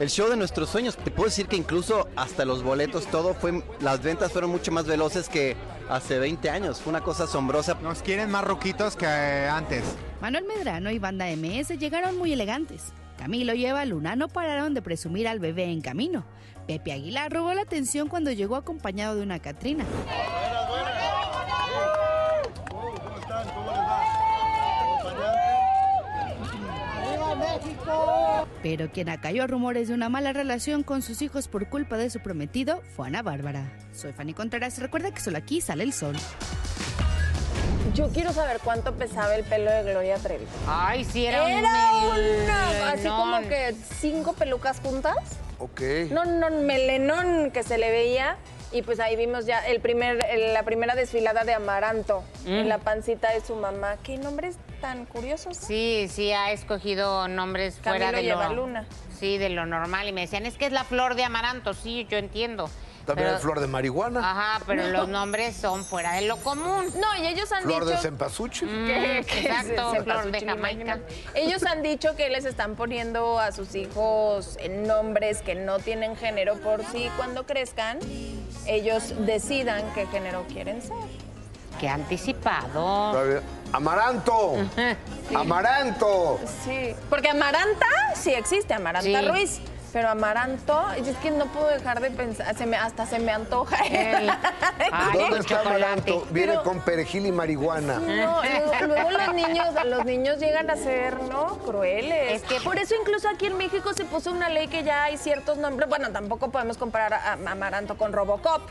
El show de nuestros sueños, te puedo decir que incluso hasta los boletos, todo fue, las ventas fueron mucho más veloces que hace 20 años. Fue una cosa asombrosa. Nos quieren más roquitos que antes. Manuel Medrano y Banda MS llegaron muy elegantes. Camilo y Eva Luna no pararon de presumir al bebé en camino. Pepe Aguilar robó la atención cuando llegó acompañado de una Catrina. Pero quien acalló rumores de una mala relación con sus hijos por culpa de su prometido fue Ana Bárbara. Soy Fanny Contreras. Recuerda que solo aquí sale el sol. Yo quiero saber cuánto pesaba el pelo de Gloria Trevi. Ay, sí, era, Era un una, así como que cinco pelucas juntas. Ok. No, no, melenón que se le veía. Y pues ahí vimos ya el primer, el- la primera desfilada de Amaranto Mm. en la pancita de su mamá. ¿Qué nombres tan curiosos? Sí, sí, ha escogido nombres fuera Camilo de y Eva lo... Luna. Sí, de lo normal. Y me decían, es que es la flor de amaranto. Sí, yo entiendo. También Pero- hay flor de marihuana. Ajá, pero No. los [laughs] nombres son fuera de lo común. No, y ellos han Flor dicho... de cempasúchil. Mm, que exacto, flor de Jamaica. Ellos han dicho que les están poniendo a sus hijos en nombres que no tienen género por si cuando crezcan ellos decidan qué género quieren ser. Qué anticipado. Amaranto. [laughs] Amaranto. Sí, porque Amaranta sí existe, Amaranta Sí. Ruiz. Pero amaranto, y es que no puedo dejar de pensar, se me, hasta se me antoja. Ay, ¿Dónde está chocolate. Amaranto? Viene Pero- con perejil y marihuana. No, luego, luego los niños, los niños llegan a ser, ¿no? Crueles. Es que- por eso incluso aquí en México se puso una ley que ya hay ciertos nombres. Bueno, tampoco podemos comparar a, a Amaranto con Robocop.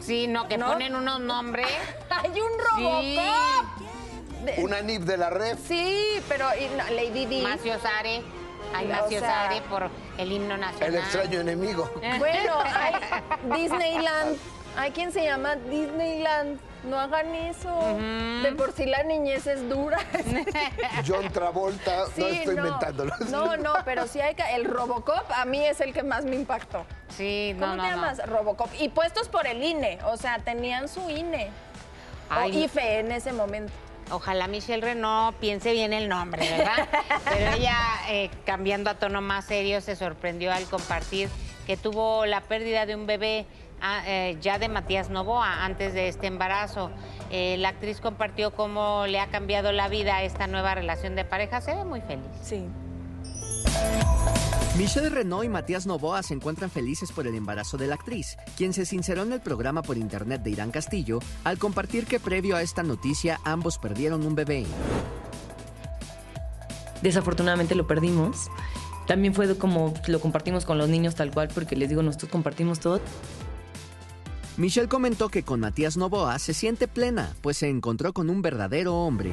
Sí, no, que ¿No? ponen unos nombres. [laughs] ¡Hay un. Robocop! Una nip de la red. Sí, pero y no, Lady D. Macio Sare. Macio sea- Sare por el himno nacional. El extraño enemigo. [laughs] Bueno, [laughs] hay Disneyland. Hay quien se llama Disneyland. No hagan eso. De por sí la niñez es dura. [laughs] John Travolta, no Sí, estoy inventándolo. No, no, pero sí hay que. El Robocop a mí es el que más me impactó. Sí, ¿Cómo no, no, te no. llamas? Robocop. Y puestos por el INE. O sea, tenían su INE. Ay, o IFE en ese momento. Ojalá Michelle Renault piense bien el nombre, ¿verdad? [laughs] Pero ella, eh, cambiando a tono más serio, se sorprendió al compartir que tuvo la pérdida de un bebé ah, eh, ya de Matías Novoa antes de este embarazo. Eh, la actriz compartió cómo le ha cambiado la vida a esta nueva relación de pareja. Se ve muy feliz. Sí. Michelle Renault y Matías Novoa se encuentran felices por el embarazo de la actriz, quien se sinceró en el programa por internet de Irán Castillo al compartir que previo a esta noticia ambos perdieron un bebé. Desafortunadamente lo perdimos. También fue como lo compartimos con los niños tal cual, porque les digo, nosotros compartimos todo. Michelle comentó que con Matías Novoa se siente plena, pues se encontró con un verdadero hombre.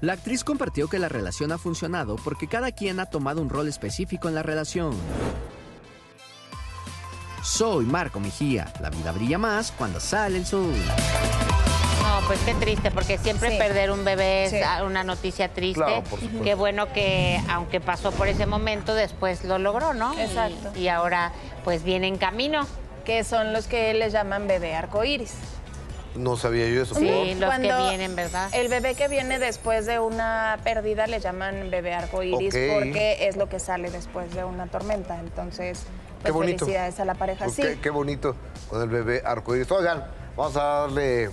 La actriz compartió que la relación ha funcionado porque cada quien ha tomado un rol específico en la relación. Soy Marco Mejía. La vida brilla más cuando sale el sol. No, pues qué triste, porque siempre Sí. perder un bebé es Sí. una noticia triste. Claro, por supuesto. Qué bueno que, aunque pasó por ese momento, después lo logró, ¿no? Y- Exacto. Y, ahora, pues viene en camino. Que son los que les llaman bebé arcoíris. No sabía yo eso. Sí, ¿por? los que Cuando vienen, ¿verdad? El bebé que viene después de una pérdida le llaman bebé arcoíris Ok. porque es lo que sale después de una tormenta. Entonces, pues Qué bonito. felicidades a la pareja. Pues sí. qué, qué bonito con el bebé arcoíris. Oigan, vamos a darle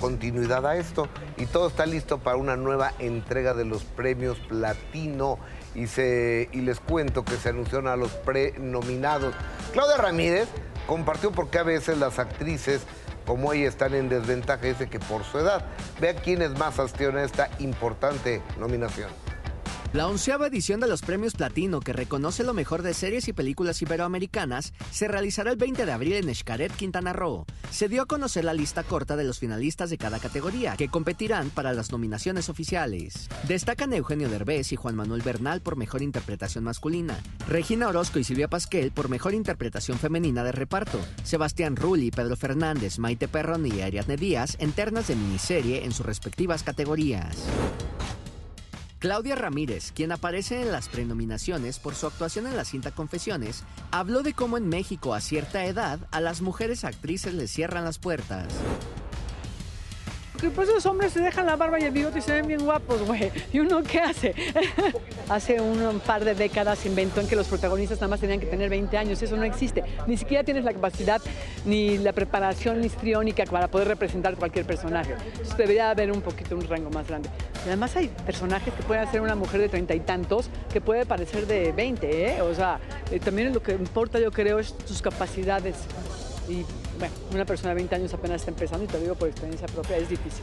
continuidad a esto y todo está listo para una nueva entrega de los premios Platino y se y les cuento que se anunciaron a los prenominados. Claudia Ramírez compartió por qué a veces las actrices como ella están en desventaja, dice que por su edad. Vea quién es más hastión a esta importante nominación. La onceava edición de los premios Platino, que reconoce lo mejor de series y películas iberoamericanas, se realizará el 20 de abril en Xcaret, Quintana Roo. Se dio a conocer la lista corta de los finalistas de cada categoría, que competirán para las nominaciones oficiales. Destacan Eugenio Derbez y Juan Manuel Bernal por mejor interpretación masculina, Regina Orozco y Silvia Pasquel por mejor interpretación femenina de reparto, Sebastián Rulli, Pedro Fernández, Maite Perrón y Ariadne Díaz en ternas de miniserie en sus respectivas categorías. Claudia Ramírez, quien aparece en las prenominaciones por su actuación en la cinta Confesiones, habló de cómo en México a cierta edad a las mujeres actrices les cierran las puertas. Que pues los hombres se dejan la barba y el bigote y se ven bien guapos, güey. ¿Y uno qué hace? [laughs] Hace un par de décadas se inventó en que los protagonistas nada más tenían que tener 20 años. Eso no existe. Ni siquiera tienes la capacidad ni la preparación histriónica para poder representar cualquier personaje. Entonces debería haber un poquito un rango más grande. Y además hay personajes que pueden ser una mujer de treinta y tantos que puede parecer de 20, ¿eh? O sea, eh, también lo que importa yo creo es sus capacidades. Y bueno, una persona de 20 años apenas está empezando y te lo digo por experiencia propia, es difícil.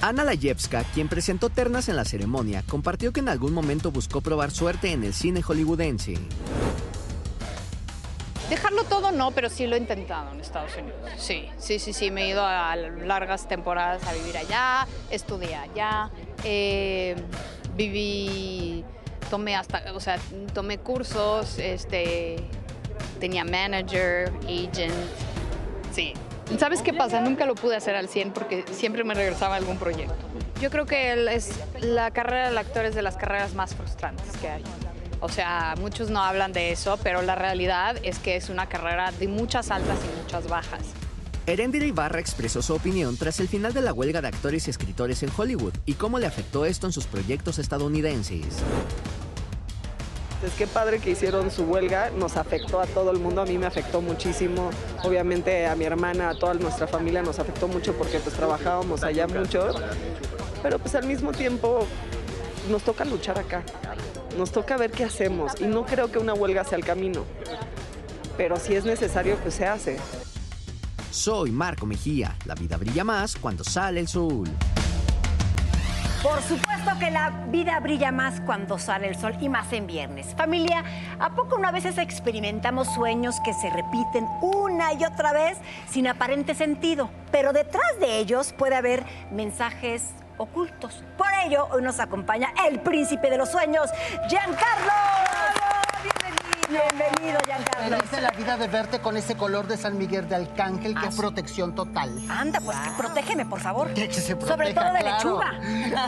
Ana Layevska, quien presentó ternas en la ceremonia, compartió que en algún momento buscó probar suerte en el cine hollywoodense. Dejarlo todo no, pero sí lo he intentado en Estados Unidos. Sí, sí, sí, sí, me he ido a largas temporadas a vivir allá, estudié allá, eh, viví, tomé hasta, o sea, tomé cursos, este, tenía manager, agent, sí. ¿Sabes qué pasa? Nunca lo pude hacer al 100 porque siempre me regresaba a algún proyecto. Yo creo que el- es, la carrera del actor es de las carreras más frustrantes que hay. O sea, muchos no hablan de eso, pero la realidad es que es una carrera de muchas altas y muchas bajas. Erendira Ibarra expresó su opinión tras el final de la huelga de actores y escritores en Hollywood y cómo le afectó esto en sus proyectos estadounidenses. Es que padre que hicieron su huelga, nos afectó a todo el mundo, a mí me afectó muchísimo, obviamente a mi hermana, a toda nuestra familia nos afectó mucho porque pues trabajábamos allá mucho, pero pues al mismo tiempo nos toca luchar acá. Nos toca ver qué hacemos. Y no creo que una huelga sea el camino. Pero si es necesario, pues se hace. Soy Marco Mejía. La vida brilla más cuando sale el sol. Por supuesto que la vida brilla más cuando sale el sol y más en viernes. Familia, ¿a poco una vez experimentamos sueños que se repiten una y otra vez sin aparente sentido? Pero detrás de ellos puede haber mensajes ocultos. Por ello, hoy nos acompaña el príncipe de los sueños, Giancarlo. Bienvenido, Giancarlo. Feliz de la vida de verte con ese color de San Miguel de Arcángel que es protección total. Anda, pues que protégeme, por favor. Que se Sobre todo de claro. lechuga.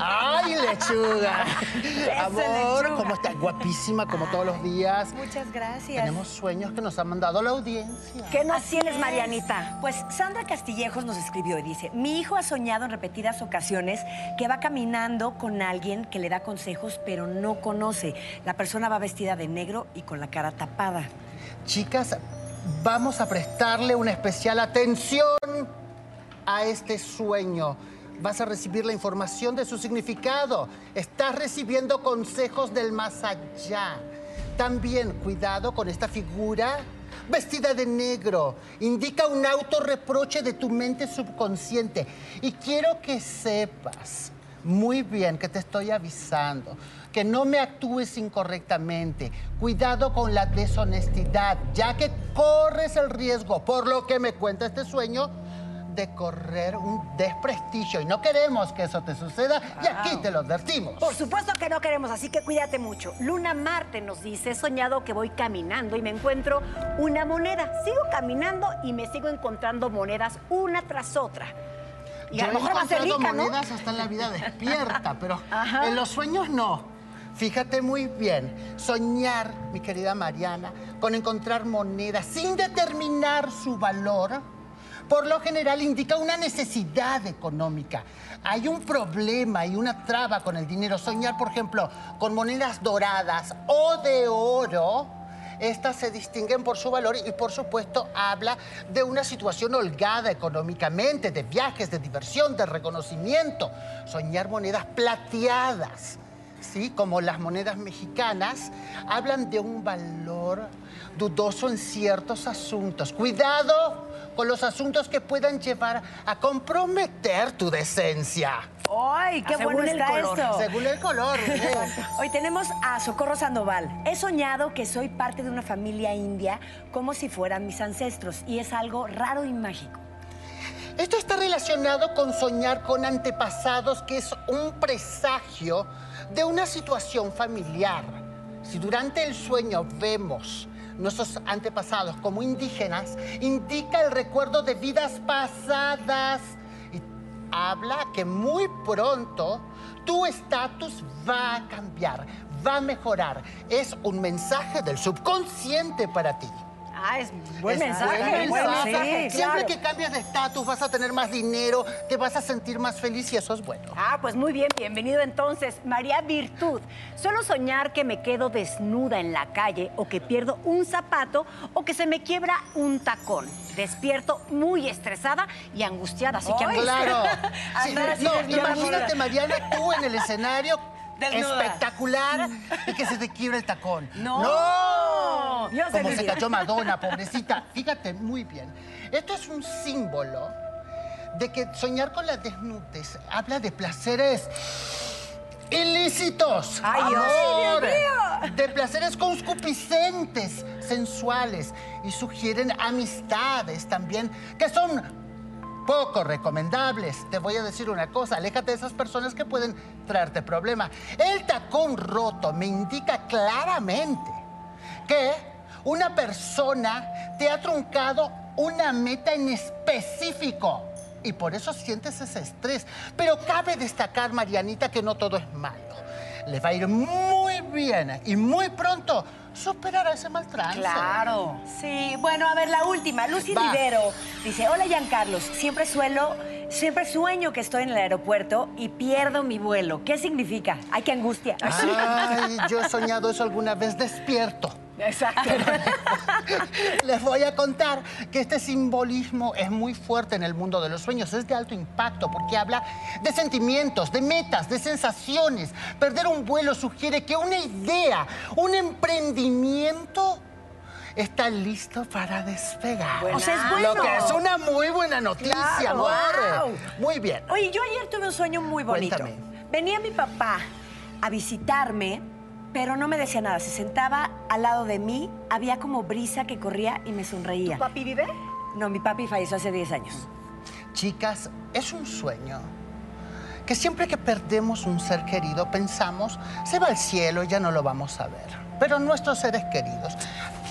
¡Ay, lechuga! [laughs] Amor, lechuga. ¿cómo estás? Guapísima como todos los días. Muchas gracias. Tenemos sueños que nos han mandado la audiencia. ¿Qué nos Así tienes, es. Marianita? Pues Sandra Castillejos nos escribió y dice, mi hijo ha soñado en repetidas ocasiones que va caminando con alguien que le da consejos pero no conoce. La persona va vestida de negro y con la cara tapada. Chicas, vamos a prestarle una especial atención a este sueño. Vas a recibir la información de su significado. Estás recibiendo consejos del más allá. También cuidado con esta figura vestida de negro. Indica un autorreproche de tu mente subconsciente. Y quiero que sepas muy bien que te estoy avisando que no me actúes incorrectamente. Cuidado con la deshonestidad, ya que corres el riesgo, por lo que me cuenta este sueño, de correr un desprestigio. Y no queremos que eso te suceda y aquí te lo advertimos. Por supuesto que no queremos, así que cuídate mucho. Luna Marte nos dice, he soñado que voy caminando y me encuentro una moneda. Sigo caminando y me sigo encontrando monedas una tras otra. Y Yo a he lo mejor va a ser encontrado rica, ¿no? monedas hasta en la vida despierta, pero [laughs] Ajá. en los sueños no. Fíjate muy bien, soñar, mi querida Mariana, con encontrar monedas sin determinar su valor, por lo general indica una necesidad económica. Hay un problema y una traba con el dinero. Soñar, por ejemplo, con monedas doradas o de oro, estas se distinguen por su valor y por supuesto habla de una situación holgada económicamente, de viajes, de diversión, de reconocimiento. Soñar monedas plateadas, ¿sí? como las monedas mexicanas, hablan de un valor dudoso en ciertos asuntos. Cuidado con los asuntos que puedan llevar a comprometer tu decencia. ¡Ay, qué según bueno el está color. esto! Según el color. [laughs] ¿eh? Hoy tenemos a Socorro Sandoval. He soñado que soy parte de una familia india como si fueran mis ancestros y es algo raro y mágico. Esto está relacionado con soñar con antepasados, que es un presagio de una situación familiar. Si durante el sueño vemos nuestros antepasados como indígenas, indica el recuerdo de vidas pasadas. Y habla que muy pronto tu estatus va a cambiar, va a mejorar. Es un mensaje del subconsciente para ti. Ah, es buen Es mensaje. buen buen mensaje. Sí, Siempre claro. que cambias de estatus vas a tener más dinero, te vas a sentir más feliz y eso es bueno. Ah, pues muy bien, bienvenido entonces. María Virtud, suelo soñar que me quedo desnuda en la calle o que pierdo un zapato o que se me quiebra un tacón. Despierto muy estresada y angustiada, así que Ay, angustia. claro. [laughs] Sí, no, nerviosa. imagínate, Mariana, tú en el escenario Desnuda. espectacular y que se te quiebra el tacón. No. ¡No! Dios Como se cayó Madonna, [laughs] pobrecita. Fíjate muy bien. Esto es un símbolo de que soñar con la desnudez habla de placeres ilícitos. Ay, Dios. amor, Dios de placeres concupiscentes, sensuales y sugieren amistades también que son poco recomendables. Te voy a decir una cosa, aléjate de esas personas que pueden traerte problemas. El tacón roto me indica claramente que una persona te ha truncado una meta en específico y por eso sientes ese estrés. Pero cabe destacar, Marianita, que no todo es malo. Le va a ir muy bien y muy pronto superará ese mal trance. Claro. Sí, bueno, a ver, la última. Lucy Va. Rivero dice, hola Giancarlos, siempre suelo, siempre sueño que estoy en el aeropuerto y pierdo mi vuelo. ¿Qué significa? Ay, qué angustia. Ay, [laughs] yo he soñado eso alguna vez despierto. Exacto. [laughs] Les voy a contar que este simbolismo es muy fuerte en el mundo de los sueños, es de alto impacto porque habla de sentimientos, de metas, de sensaciones. Perder un vuelo sugiere que una idea, un emprendimiento está listo para despegar. O sea, es bueno. Lo que es una muy buena noticia, Claro, amor. wow. Muy bien. Oye, yo ayer tuve un sueño muy bonito. Cuéntame. Venía mi papá a visitarme, pero no me decía nada. Se sentaba al lado de mí, había como brisa que corría y me sonreía. ¿Tu papi vive? No, mi papi falleció hace 10 años. Chicas, es un sueño que siempre que perdemos un ser querido pensamos, se va al cielo y ya no lo vamos a ver. Pero nuestros seres queridos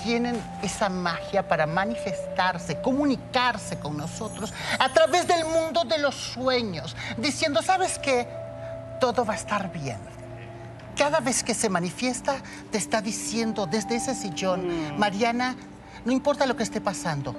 tienen esa magia para manifestarse, comunicarse con nosotros a través del mundo de los sueños, diciendo, ¿sabes qué? Todo va a estar bien. Cada vez que se manifiesta, te está diciendo desde ese sillón, Mariana, no importa lo que esté pasando,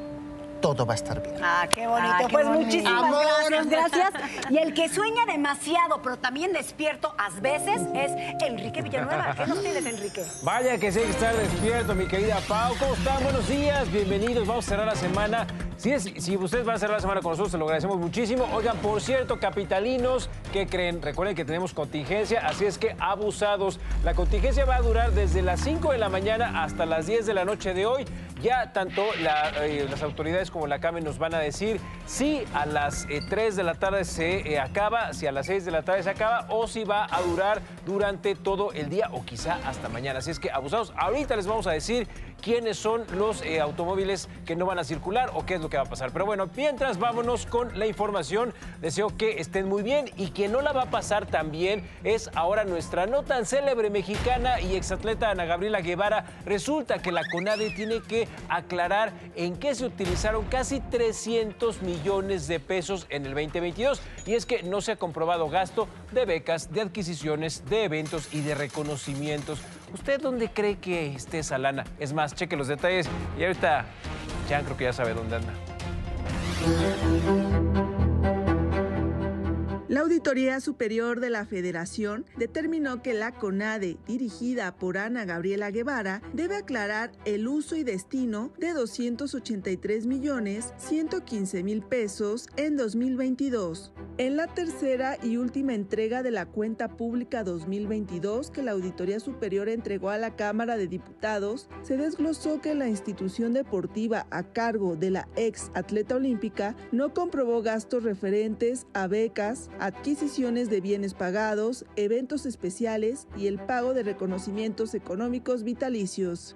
todo va a estar bien. Ah, qué bonito. Ah, qué pues bonito. muchísimas Amor. gracias, gracias. Y el que sueña demasiado, pero también despierto a veces, es Enrique Villanueva. ¿Qué nos tienes, Enrique? Vaya que sí hay que estar despierto, mi querida Pau. ¿Cómo están? Buenos días, bienvenidos. Vamos a cerrar la semana. Si, es, si ustedes van a cerrar la semana con nosotros, se lo agradecemos muchísimo. Oigan, por cierto, capitalinos, ¿qué creen? Recuerden que tenemos contingencia, así es que abusados. La contingencia va a durar desde las 5 de la mañana hasta las 10 de la noche de hoy. Ya tanto la, eh, las autoridades como la CAME nos van a decir si a las eh, 3 de la tarde se eh, acaba, si a las 6 de la tarde se acaba o si va a durar durante todo el día o quizá hasta mañana. Así es que abusados, ahorita les vamos a decir quiénes son los eh, automóviles que no van a circular o qué es lo que va a pasar. Pero bueno, mientras vámonos con la información, deseo que estén muy bien y quien no la va a pasar también es ahora nuestra no tan célebre mexicana y exatleta Ana Gabriela Guevara. Resulta que la CONADE tiene que aclarar en qué se utilizaron casi 300 millones de pesos en el 2022 y es que no se ha comprobado gasto de becas, de adquisiciones, de eventos y de reconocimientos. ¿Usted dónde cree que esté esa lana? Es más, cheque los detalles y ahorita ya creo que ya sabe dónde anda. La Auditoría Superior de la Federación determinó que la CONADE, dirigida por Ana Gabriela Guevara, debe aclarar el uso y destino de 283 millones 115 mil pesos en 2022. En la tercera y última entrega de la cuenta pública 2022 que la Auditoría Superior entregó a la Cámara de Diputados, se desglosó que la institución deportiva a cargo de la ex atleta olímpica no comprobó gastos referentes a becas, adquisiciones de bienes pagados, eventos especiales y el pago de reconocimientos económicos vitalicios.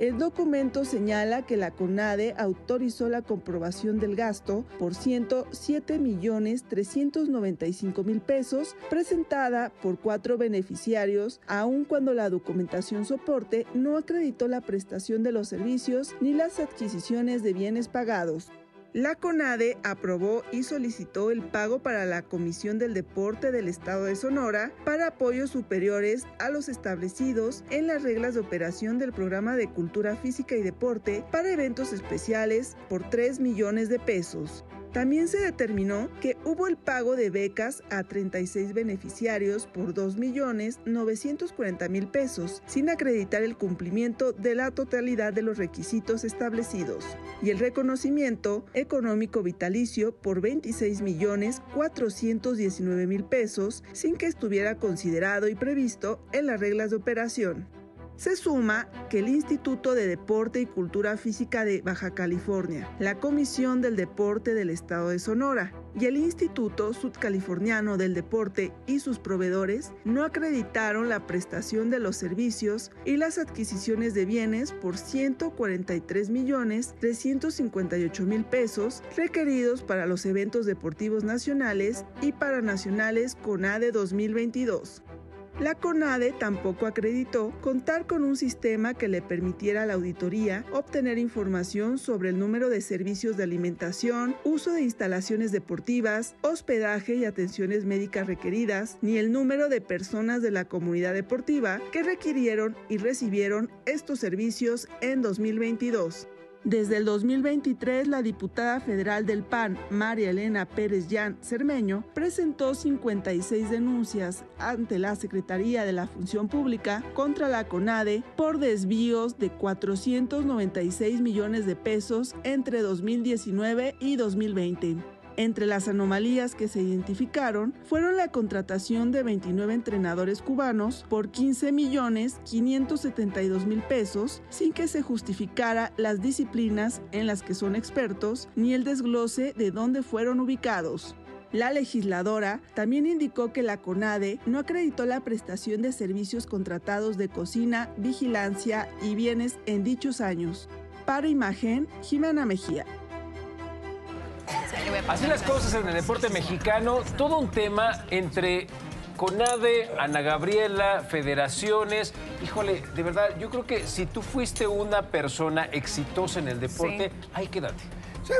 El documento señala que la CONADE autorizó la comprobación del gasto por 107 millones 395 mil pesos presentada por cuatro beneficiarios, aun cuando la documentación soporte no acreditó la prestación de los servicios ni las adquisiciones de bienes pagados. La CONADE aprobó y solicitó el pago para la Comisión del Deporte del Estado de Sonora para apoyos superiores a los establecidos en las reglas de operación del programa de cultura física y deporte para eventos especiales por 3 millones de pesos. También se determinó que hubo el pago de becas a 36 beneficiarios por 2.940.000 pesos, sin acreditar el cumplimiento de la totalidad de los requisitos establecidos, y el reconocimiento económico vitalicio por 26.419.000 pesos, sin que estuviera considerado y previsto en las reglas de operación. Se suma que el Instituto de Deporte y Cultura Física de Baja California, la Comisión del Deporte del Estado de Sonora y el Instituto Sudcaliforniano del Deporte y sus proveedores no acreditaron la prestación de los servicios y las adquisiciones de bienes por 143 millones 358 mil pesos requeridos para los eventos deportivos nacionales y paranacionales CONADE 2022. La CONADE tampoco acreditó contar con un sistema que le permitiera a la auditoría obtener información sobre el número de servicios de alimentación, uso de instalaciones deportivas, hospedaje y atenciones médicas requeridas, ni el número de personas de la comunidad deportiva que requirieron y recibieron estos servicios en 2022. Desde el 2023, la diputada federal del PAN, María Elena Pérez Llán Cermeño, presentó 56 denuncias ante la Secretaría de la Función Pública contra la CONADE por desvíos de 496 millones de pesos entre 2019 y 2020. Entre las anomalías que se identificaron fueron la contratación de 29 entrenadores cubanos por 15 millones 572 mil pesos sin que se justificara las disciplinas en las que son expertos ni el desglose de dónde fueron ubicados. La legisladora también indicó que la CONADE no acreditó la prestación de servicios contratados de cocina, vigilancia y bienes en dichos años. Para imagen, Jimena Mejía. Así las cosas en el deporte mexicano, todo un tema entre CONADE, Ana Gabriela, federaciones. Híjole, de verdad, yo creo que si tú fuiste una persona exitosa en el deporte, ahí quédate.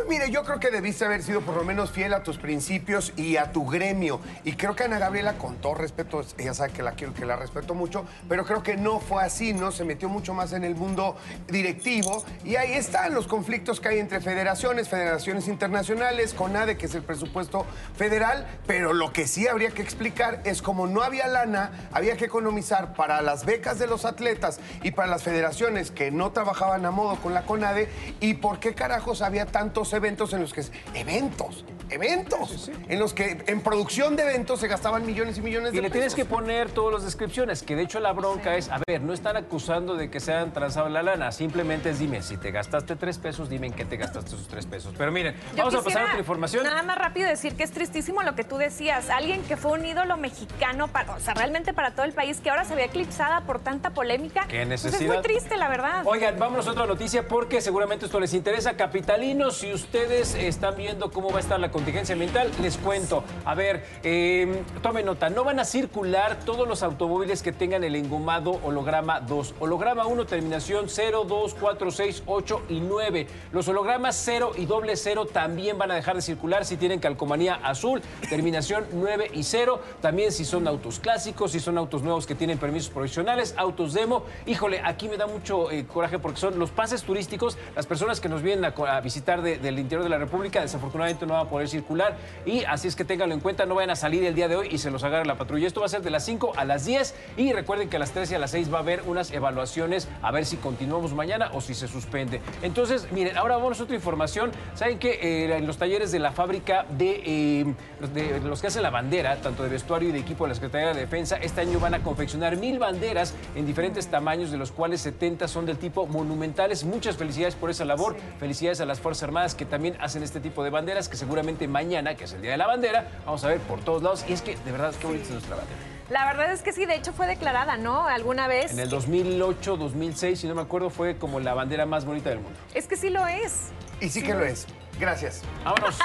Mire, yo creo que debiste haber sido por lo menos fiel a tus principios y a tu gremio. Y creo que Ana Gabriela, con todo respeto, ella sabe que la quiero, que la respeto mucho, pero creo que no fue así, ¿no? Se metió mucho más en el mundo directivo. Y ahí están los conflictos que hay entre federaciones, federaciones internacionales, CONADE, que es el presupuesto federal. Pero lo que sí habría que explicar es como no había lana, había que economizar para las becas de los atletas y para las federaciones que no trabajaban a modo con la CONADE. ¿Y por qué carajos había tantos eventos en los que... Eventos, eventos. En los que en producción de eventos se gastaban millones y millones de Y le tienes que poner todas las descripciones, que de hecho la bronca es, a ver, no están acusando de que se hayan transado la lana, simplemente es dime, si te gastaste tres pesos, dime en qué te gastaste esos tres pesos. Pero miren, Yo vamos a pasar a otra información. Nada más rápido decir que es tristísimo lo que tú decías. Alguien que fue un ídolo mexicano, para, o sea, realmente para todo el país, que ahora se ve eclipsada por tanta polémica. Qué Pues necesidad. es muy triste, la verdad. Oigan, vámonos a otra noticia porque seguramente esto les interesa. Capitalinos, si ustedes están viendo cómo va a estar la contingencia ambiental, les cuento. A ver, eh, tomen nota, no van a circular todos los automóviles que tengan el engomado holograma 2. Holograma 1, terminación 0, 2, 4, 6, 8 y 9. Los hologramas 0 y doble 0 también van a dejar de circular si tienen calcomanía azul, terminación 9 y 0. También si son autos clásicos, si son autos nuevos que tienen permisos provisionales, autos demo. Híjole, aquí me da mucho eh, coraje porque son los pases turísticos, las personas que nos vienen a, a visitar de- del interior de la República, desafortunadamente no van a poder circular. Y así es que ténganlo en cuenta, no vayan a salir el día de hoy y se los agarre la patrulla. Esto va a ser de las 5 a las 10 y recuerden que a las 3 y a las 6 va a haber unas evaluaciones a ver si continuamos mañana o si se suspende. Entonces, miren, ahora vamos a otra información. ¿Saben que en los talleres de la fábrica de, eh, de los que hacen la bandera, tanto de vestuario y de equipo de la Secretaría de Defensa, este año van a confeccionar mil banderas en diferentes tamaños, de los cuales 70 son del tipo monumentales. Muchas felicidades por esa labor. Felicidades a las Fuerzas Armadas que también hacen este tipo de banderas, que seguramente mañana, que es el Día de la Bandera, vamos a ver por todos lados. Y es que, de verdad, qué bonita es nuestra bandera. La verdad es que sí, de hecho fue declarada, ¿no? Alguna vez. En el 2008, 2006, si no me acuerdo, fue como la bandera más bonita del mundo. Es que sí lo es. Y sí que lo es. Gracias. Vámonos.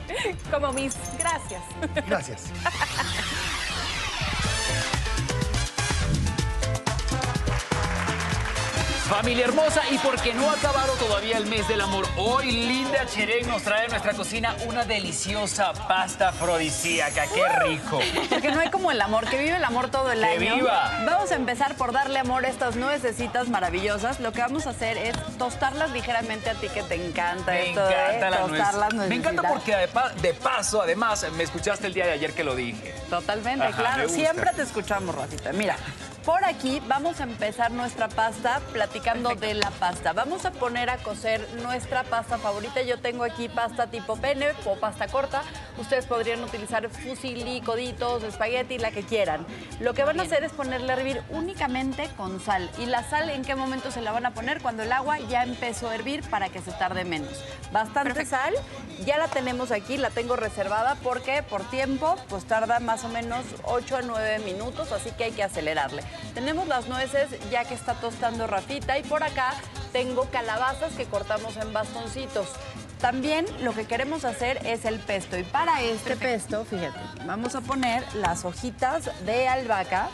[laughs] Como mis. Gracias. Gracias. [laughs] Familia hermosa, y porque no ha acabado todavía el mes del amor, hoy Linda Cherén nos trae a nuestra cocina una deliciosa pasta afrodisíaca. ¡Qué rico! Porque no hay como el amor, que vive el amor todo el ¡Que año. viva! Vamos a empezar por darle amor a estas nuecesitas maravillosas. Lo que vamos a hacer es tostarlas ligeramente a ti que te encanta Me esto de encanta la nuez. tostar las Me encanta porque de pa- de paso, además, me escuchaste el día de ayer que lo dije. Totalmente, Ajá, claro. Siempre te escuchamos, Rosita. Mira, por aquí vamos a empezar nuestra pasta platicando de la pasta. Vamos a poner a cocer nuestra pasta favorita. Yo tengo aquí pasta tipo pene o pasta corta. Ustedes podrían utilizar fusilli, coditos, espagueti, la que quieran. Lo que van a hacer es ponerle a hervir únicamente con sal. ¿Y la sal en qué momento se la van a poner? Cuando el agua ya empezó a hervir para que se tarde menos. Bastante sal. Ya la tenemos aquí, la tengo reservada porque por tiempo pues tarda más o menos 8 a 9 minutos, así que hay que acelerarle. Tenemos las nueces ya que está tostando Rafita y por acá tengo calabazas que cortamos en bastoncitos. También lo que queremos hacer es el pesto y para este pesto, fíjate, vamos a poner las hojitas de albahaca.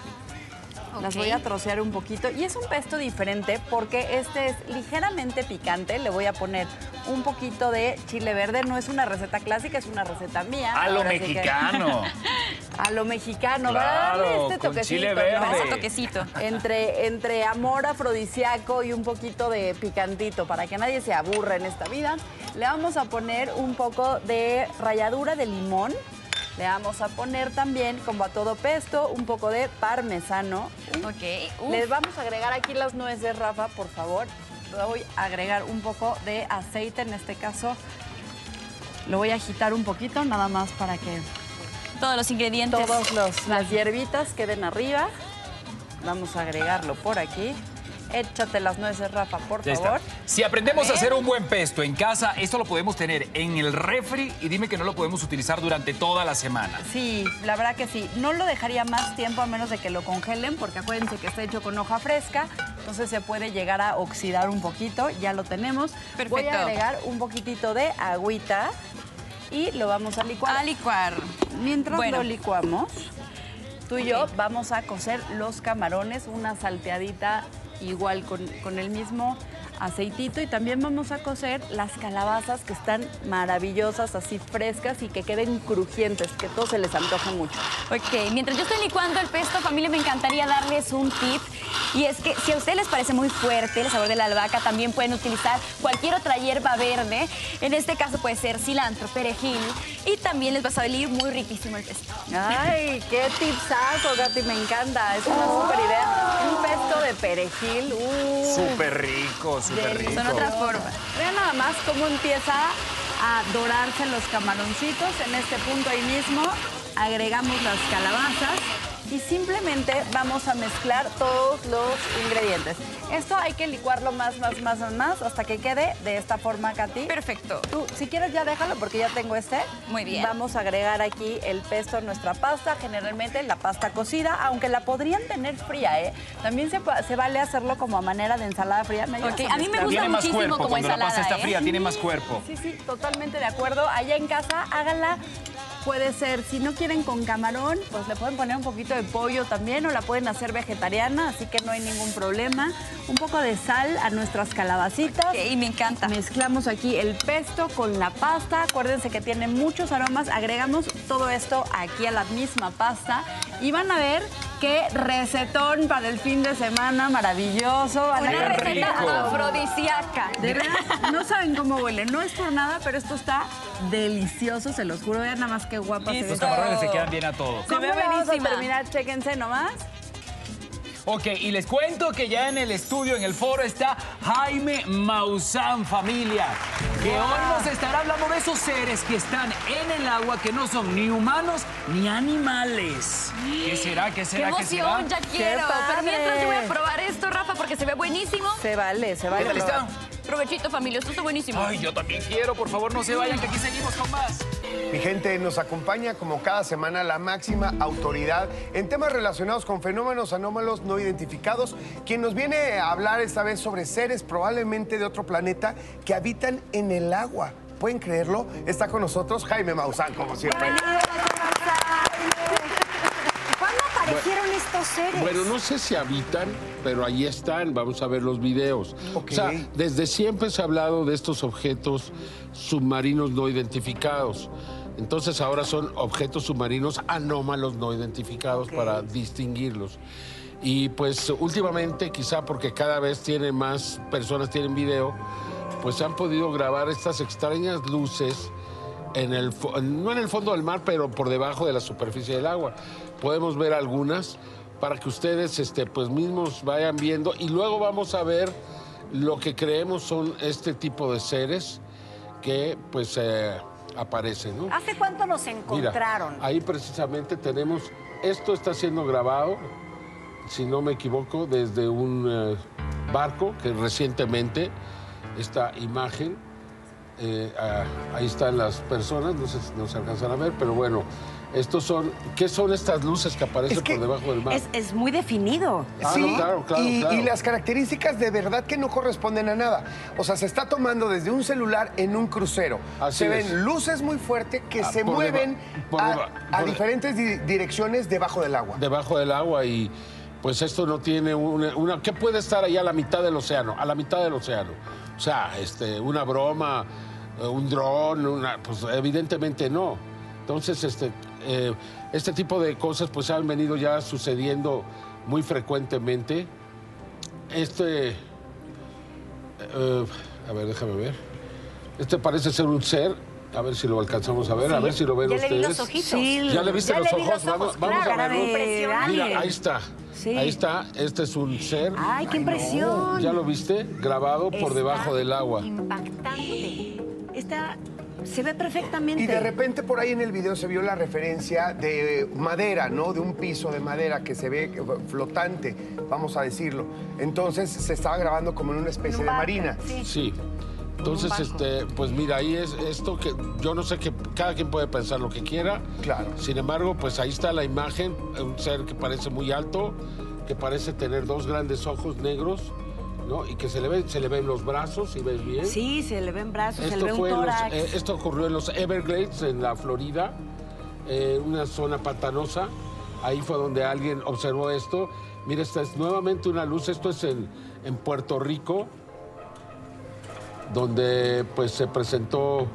Las voy a trocear un poquito y es un pesto diferente porque este es ligeramente picante. Le voy a poner un poquito de chile verde. No es una receta clásica, es una receta mía. A lo Ahora sí que- mexicano. [laughs] a lo mexicano, Claro, darle este con toquecito. chile verde. ¿no? Ese toquecito. Entre, entre amor afrodisíaco y un poquito de picantito, para que nadie se aburra en esta vida, le vamos a poner un poco de ralladura de limón. Le vamos a poner también, como a todo pesto, un poco de parmesano. Ok. Les vamos a agregar aquí las nueces, Rafa, por favor. Voy a agregar un poco de aceite, en este caso. Lo voy a agitar un poquito, nada más para que Todos los ingredientes. todas las hierbitas queden arriba. Vamos a agregarlo por aquí. Échate las nueces, Rafa, por Ya favor. está. Si aprendemos a, hacer un buen pesto en casa, esto lo podemos tener en el refri y dime que no lo podemos utilizar durante toda la semana. Sí, la verdad que sí. No lo dejaría más tiempo a menos de que lo congelen, porque acuérdense que está hecho con hoja fresca, entonces se puede llegar a oxidar un poquito. Ya lo tenemos. Voy Perfecto. a agregar un poquitito de agüita y lo vamos a licuar. A licuar. Mientras Bueno. lo licuamos, tú y yo vamos a cocer los camarones, una salteadita igual con, con el mismo aceitito y también vamos a cocer las calabazas que están maravillosas, así frescas y que queden crujientes, que todo se les antoje mucho. Ok, mientras yo estoy licuando el pesto, familia, me encantaría darles un tip. Y es que si a ustedes les parece muy fuerte el sabor de la albahaca, también pueden utilizar cualquier otra hierba verde. En este caso puede ser cilantro, perejil. Y también les va a salir muy riquísimo el pesto. Ay, qué tipsazo, Gati, me encanta. Es una súper idea. Un pesto de perejil. Uh, Súper rico, súper rico. Son otras formas. Vean nada más cómo empieza a dorarse los camaroncitos. En este punto ahí mismo agregamos las calabazas y simplemente vamos a mezclar todos los ingredientes. Esto hay que licuarlo más, más, más, más, más hasta que quede de esta forma, Katy. Perfecto. Tú, si quieres ya déjalo porque ya tengo este. Muy bien. Vamos a agregar aquí el pesto a nuestra pasta, generalmente la pasta cocida, aunque la podrían tener fría, ¿eh? También se, vale hacerlo como a manera de ensalada fría. ¿Me ayudas Ok, a a mí me gusta Tiene más muchísimo cuerpo, como cuando la pasta ensalada, está ¿eh? fría, tiene más cuerpo. Sí, sí, totalmente de acuerdo. Allá en casa, háganla. Puede ser, si no quieren con camarón, pues le pueden poner un poquito de pollo también o la pueden hacer vegetariana, así que no hay ningún problema. Un poco de sal a nuestras calabacitas. Y me encanta. Mezclamos aquí el pesto con la pasta. Acuérdense que tiene muchos aromas. Agregamos todo esto aquí a la misma pasta y van a ver qué recetón para el fin de semana maravilloso. Una receta rico. afrodisíaca. de verdad, no saben cómo huele. No es por nada, pero esto está delicioso, se los juro. Vean nada más qué guapa se ve. Estos camarones se quedan bien a todos. ¿Cómo ve buenísima. terminar? Chéquense nomás. Ok, y les cuento que ya en el estudio, en el foro, está Jaime Maussan, familia, que hoy nos estará hablando de esos seres que están en el agua, que no son ni humanos ni animales. ¿Qué será? ¿Qué ¡Qué será? ¿Qué será? emoción! Ya quiero. Pero mientras yo voy a probar esto, Rafa, porque se ve buenísimo. Se vale, se vale. ¿Qué tal está? Provechito, familia. Esto está buenísimo. Ay, yo también quiero, por favor, no se vayan, que aquí seguimos con más. Mi gente, nos acompaña como cada semana la máxima autoridad en temas relacionados con fenómenos anómalos no identificados, quien nos viene a hablar esta vez sobre seres probablemente de otro planeta que habitan en el agua. ¿Pueden creerlo? Está con nosotros Jaime Maussan, como siempre. ¿Cuándo aparecieron estos seres? Bueno, no sé si habitan, pero ahí están. Vamos a ver los videos. Ok. O sea, desde siempre se ha hablado de estos objetos submarinos no identificados. Entonces ahora son objetos submarinos anómalos no identificados para distinguirlos. Y pues últimamente, quizá porque cada vez tiene más personas tienen video, pues se han podido grabar estas extrañas luces en el, no en el fondo del mar, pero por debajo de la superficie del agua. Podemos ver algunas para que ustedes este, pues mismos vayan viendo y luego vamos a ver lo que creemos son este tipo de seres que pues eh, aparecen. ¿no? ¿Hace cuánto nos Mira, encontraron? ahí precisamente tenemos, esto está siendo grabado, si no me equivoco, desde un eh, barco que recientemente, esta imagen, eh, ah, ahí están las personas, no sé si nos alcanzan a ver, pero bueno, estos son, ¿qué son estas luces que aparecen por debajo del mar? Es, es muy definido. Ah, Sí, no, claro, claro, y, claro. y las características de verdad que no corresponden a nada. O sea, se está tomando desde un celular en un crucero. Así se es. ven luces muy fuertes que Ah, se mueven deba- por a, deba- a por- diferentes di- direcciones debajo del agua. debajo del agua y pues esto no tiene una, una- ¿qué puede estar ahí a la mitad del océano? A la mitad del océano. O sea, este, una broma, eh, un dron, una, pues evidentemente no. Entonces, este, eh, este tipo de cosas pues han venido ya sucediendo muy frecuentemente. Este, eh, a ver, déjame ver. Este parece ser un ser. A ver si lo alcanzamos a ver, a ver si lo ven ya le vi ustedes. los ojitos. Sí, ya le viste ya los le vi ojos, los vamos, ojos, vamos claro, a verlo. Mira, ahí está. Sí. Ahí está, este es un ser. Ay, qué impresión. ¿Ya lo viste? Grabado por Está debajo del agua. Impactante. Esta se ve perfectamente. Y de repente por ahí en el video se vio la referencia de madera, ¿no? De un piso de madera que se ve flotante, vamos a decirlo. Entonces se estaba grabando como en una especie de marina. Sí. Entonces, este, pues mira, ahí es esto que yo no sé que cada quien puede pensar lo que quiera. Claro. Sin embargo, pues ahí está la imagen, un ser que parece muy alto, que parece tener dos grandes ojos negros, ¿no? Y que se le ven, se le ven los brazos, si ves bien. Sí, se le ven brazos, se le Esto, ve un los- tórax. eh, esto ocurrió en los Everglades, en la Florida, eh, una zona pantanosa. Ahí fue donde alguien observó esto. Mira, esta es nuevamente una luz. Esto es en, en Puerto Rico, donde pues se presentó.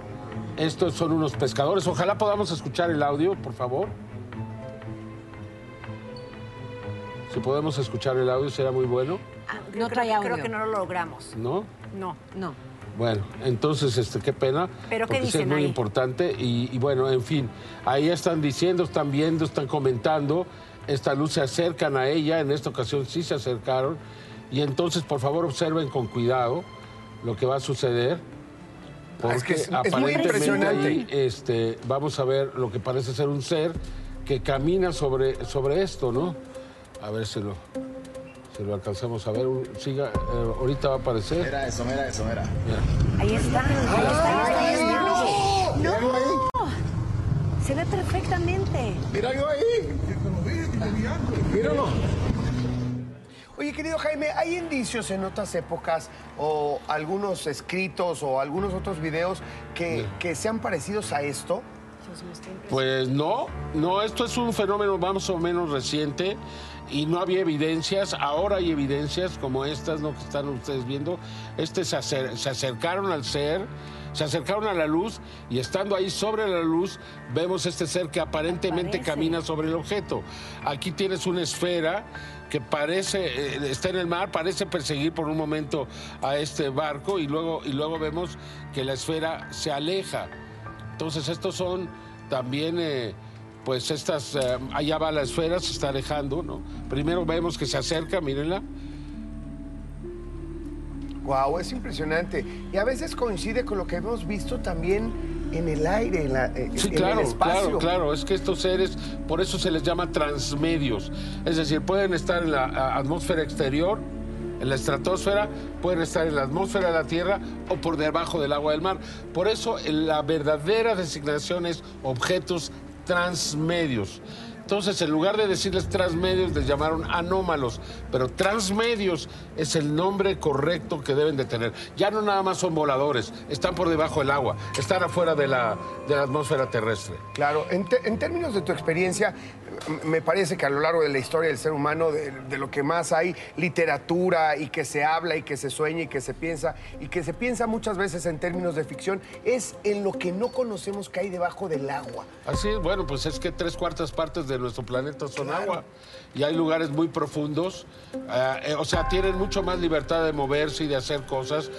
Estos son unos pescadores. Ojalá podamos escuchar el audio, por favor. Si podemos escuchar el audio, será muy bueno, Ah, no trae audio. Creo que no lo logramos. ¿no? No, no. Bueno, entonces, este, qué pena. ¿Pero qué porque es dicen muy ahí? importante. Y, y bueno, en fin, ahí están diciendo, están viendo, están comentando. Esta luz se acercan a ella, en esta ocasión sí se acercaron. Y entonces, por favor, observen con cuidado lo que va a suceder. Porque Ah, es que es- es muy aparentemente impresionante. ahí, este, vamos a ver lo que parece ser un ser que camina sobre, sobre esto, ¿no? A ver si lo, si lo alcanzamos a ver. Siga, eh, ahorita va a aparecer. Mira eso, mira eso, mira. Ahí está, ahí está, ahí está. No, se ve perfectamente. Míralo ahí. Míralo. Oye, querido Jaime, ¿hay indicios en otras épocas o algunos escritos o algunos otros videos que, que sean parecidos a esto? Pues no, no, esto es un fenómeno más o menos reciente y no había evidencias, ahora hay evidencias como estas, ¿no? Que están ustedes viendo. Este se, acer- se acercaron al ser, se acercaron a la luz y estando ahí sobre la luz vemos este ser que aparentemente camina sobre el objeto. Aquí tienes una esfera que parece, eh, está en el mar, parece perseguir por un momento a este barco y luego, y luego vemos que la esfera se aleja. Entonces estos son también, eh, pues estas, eh, allá va la esfera, se está alejando, ¿no? Primero vemos que se acerca, mírenla. Wow, es impresionante. Y a veces coincide con lo que hemos visto también en el aire, en, la- eh, Sí, en claro, el espacio. claro, claro. Es que estos seres, por eso se les llama transmedios. Es decir, pueden estar en la atmósfera exterior, en la estratosfera, pueden estar en la atmósfera de la Tierra o por debajo del agua del mar. Por eso la verdadera designación es objetos transmedios. Entonces, en lugar de decirles transmedios, les llamaron anómalos. Pero transmedios es el nombre correcto que deben de tener. Ya no nada más son voladores, están por debajo del agua, están afuera de la, de la atmósfera terrestre. Claro, en, términos de tu experiencia, me parece que a lo largo de la historia del ser humano, de, de lo que más hay literatura y que se habla y que se sueña y que se piensa, y que se piensa muchas veces en términos de ficción, es en lo que no conocemos que hay debajo del agua. Así es, bueno, pues es que tres cuartas partes de nuestro planeta son agua y hay lugares muy profundos, eh, eh, o sea, tienen mucho más libertad de moverse y de hacer cosas.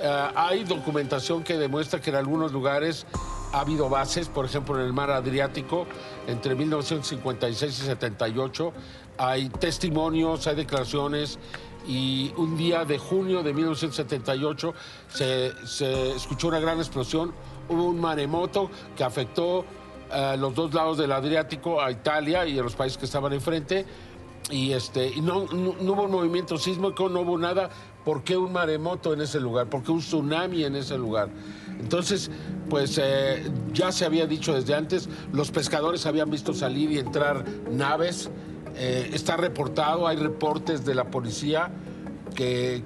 Eh, hay documentación que demuestra que en algunos lugares ha habido bases, por ejemplo, en el mar Adriático, entre 1956 y 78. Hay testimonios, hay declaraciones y un día de junio de 1978 se, escuchó una gran explosión, hubo un maremoto que afectó a los dos lados del Adriático, a Italia y a los países que estaban enfrente. Y, este, y no, no- no hubo movimiento sísmico, no hubo nada. ¿Por qué un maremoto en ese lugar? ¿Por qué un tsunami en ese lugar? Entonces, pues eh, ya se había dicho desde antes, los pescadores habían visto salir y entrar naves. Eh, está reportado, hay reportes de la policía que,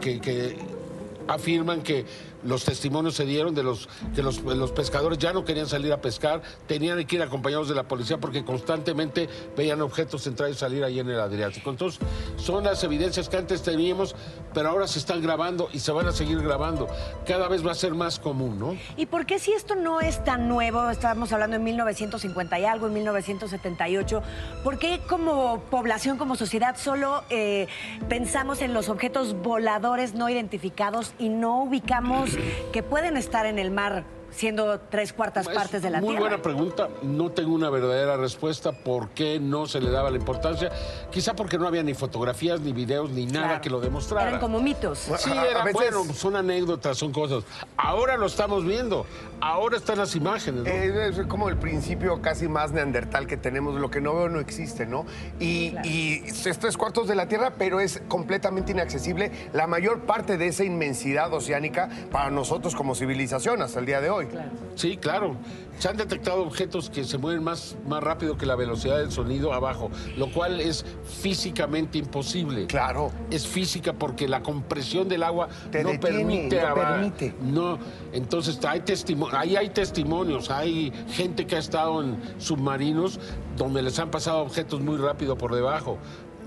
afirman que los testimonios se dieron de los que los, pescadores ya no querían salir a pescar, tenían que ir acompañados de la policía porque constantemente veían objetos entrar y salir ahí en el Adriático. Entonces, son las evidencias que antes teníamos, pero ahora se están grabando y se van a seguir grabando. Cada vez va a ser más común, ¿no? ¿Y por qué si esto no es tan nuevo, estábamos hablando en 1950 y algo, en 1978, por qué como población, como sociedad, solo eh, pensamos en los objetos voladores no identificados y no ubicamos que pueden estar en el mar? Siendo tres cuartas partes de la Muy Tierra. buena pregunta. No tengo una verdadera respuesta por qué no se le daba la importancia. Quizá porque no había ni fotografías, ni videos, ni nada Claro. que lo demostrara. Eran como mitos. Sí, eran, veces- bueno, son anécdotas, son cosas. Ahora lo estamos viendo. Ahora están las imágenes. ¿no? Eh, es como el principio casi más neandertal que tenemos, lo que no veo no existe, ¿no? Y, y es tres cuartos de la Tierra, pero es completamente inaccesible la mayor parte de esa inmensidad oceánica para nosotros como civilización hasta el día de hoy. Sí, claro. Se han detectado objetos que se mueven más, más rápido que la velocidad del sonido abajo, lo cual es físicamente imposible. Claro. Es física porque la compresión del agua Te no detiene, permite. no permite. No, entonces hay ahí hay testimonios, hay gente que ha estado en submarinos donde les han pasado objetos muy rápido por debajo.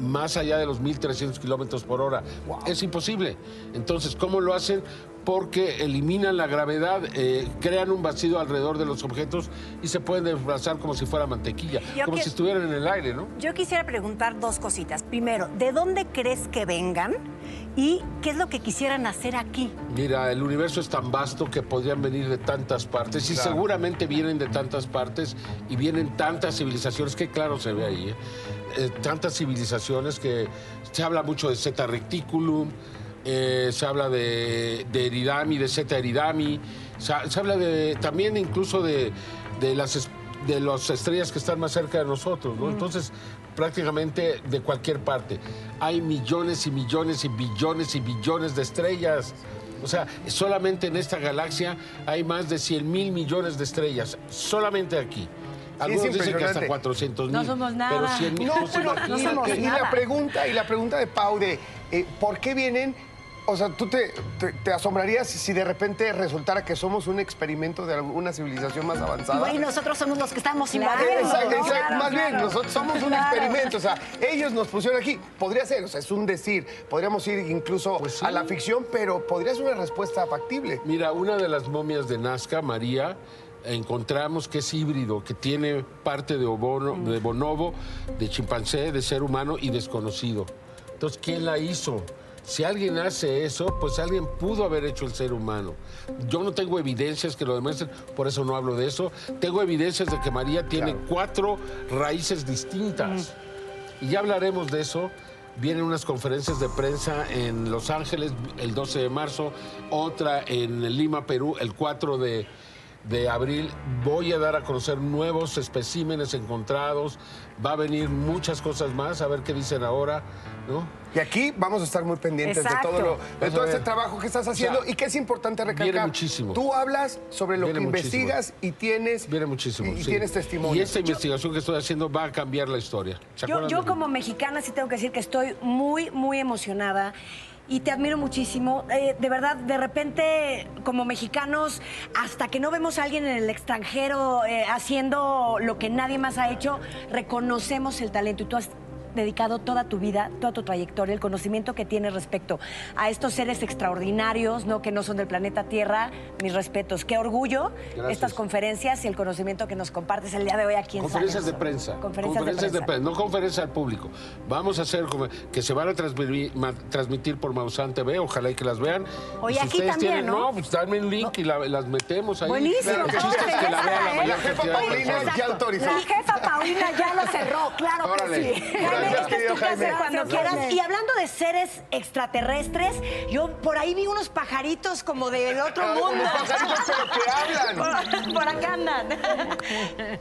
Más allá de los 1.300 kilómetros por hora. Es imposible. Entonces, ¿cómo lo hacen? Porque eliminan la gravedad, eh, crean un vacío alrededor de los objetos y se pueden desplazar como si fuera mantequilla, Yo como que- si estuvieran en el aire, ¿no? Yo quisiera preguntar dos cositas. Primero, ¿de dónde crees que vengan? ¿Y qué es lo que quisieran hacer aquí? Mira, el universo es tan vasto que podrían venir de tantas partes y seguramente vienen de tantas partes y vienen tantas civilizaciones, que claro se ve ahí, ¿eh? Eh, tantas civilizaciones que se habla mucho de Zeta Reticulum, eh, se habla de, de Eridami, de Zeta Eridami, se, ha- se habla de, también incluso de, de las de las estrellas que están más cerca de nosotros, ¿no? Entonces, prácticamente de cualquier parte. Hay millones y millones y billones y billones de estrellas. O sea, solamente en esta galaxia hay más de 100 mil millones de estrellas, solamente aquí. Algunos dicen que hasta impresionante. 400 mil. No somos nada. Pero 100 mil, No, pero imagínate. y, la pregunta, y la pregunta de Pau de eh, ¿por qué vienen? O sea, tú te, te- te asombrarías si de repente resultara que somos un experimento de alguna civilización más avanzada. Y nosotros somos los que estamos Claro, invadiendo. exacto, ¿no? exacto. Claro, Más bien, nosotros somos un Claro. experimento. O sea, ellos nos pusieron aquí. Podría ser, o sea, es un decir. Podríamos ir incluso Pues a la ficción, pero podría ser una respuesta factible. Mira, una de las momias de Nazca, María, encontramos que es híbrido, que tiene parte de, obono- de bonobo, de chimpancé, de ser humano y desconocido. Entonces, ¿quién la hizo? Si alguien hace eso, pues alguien pudo haber hecho el ser humano. Yo no tengo evidencias que lo demuestren, por eso no hablo de eso. Tengo evidencias de que María tiene cuatro raíces distintas. Y ya hablaremos de eso. Vienen unas conferencias de prensa en Los Ángeles el 12 de marzo, otra en Lima, Perú, el 4 de, de abril. Voy a dar a conocer nuevos especímenes encontrados. Va a venir muchas cosas más, a ver qué dicen ahora, ¿no? Y aquí vamos a estar muy pendientes Exacto. de todo, lo, de todo este trabajo que estás haciendo O sea, y que es importante viene recalcar. muchísimo. Tú hablas sobre lo Viene que muchísimo. investigas y tienes, Viene muchísimo. y sí. tienes testimonio. Y esta investigación que estoy haciendo va a cambiar la historia. ¿Se Yo, como mexicana sí tengo que decir que estoy muy, muy emocionada. Y te admiro muchísimo. Eh, de verdad, de repente, como mexicanos, hasta que no vemos a alguien en el extranjero eh, haciendo lo que nadie más ha hecho, reconocemos el talento. Y tú dedicado toda tu vida, toda tu trayectoria, el conocimiento que tienes respecto a estos seres extraordinarios, ¿no? que no son del planeta Tierra. Mis respetos. Qué orgullo Gracias. estas conferencias y el conocimiento que nos compartes el día de hoy aquí en Conferencias de prensa. Conferencias de prensa. no conferencias al público. Vamos a hacer como- que se van a transmitir, transmitir por Maussan TV, ojalá y que las vean. Oye, Y si aquí también, tienen- ¿no? pues dame un link y la- las metemos ahí. Buenísimo, chiste es que la vea la ¿eh? La jefa de Paulina ya autorizó. La jefa Paulina ya lo cerró, claro Órale. que sí. Esta es tu casa Jaime. cuando quieras. Y hablando de seres extraterrestres, yo por ahí vi unos pajaritos como del [laughs] otro Ah, mundo. unos pajaritos, pero que hablan. [laughs] Por, por acá andan. [laughs]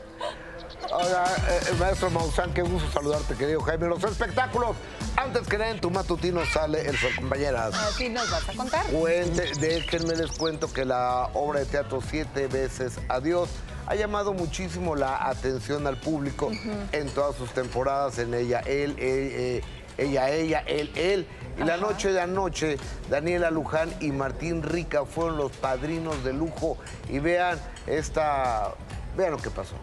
Hola, eh, maestro Maussan, qué gusto saludarte, querido Jaime. Los espectáculos, antes que nada en tu matutino sale el Sol Compañeras. Así nos vas a contar. Cuente, déjenme les cuento que la obra de teatro Siete veces Adiós ha llamado muchísimo la atención al público en todas sus temporadas, en ella, él, él, eh, ella, ella, él, él. Y la noche de anoche, Daniela Luján y Martín Rica fueron los padrinos de lujo. Y vean esta. Vean lo que pasó.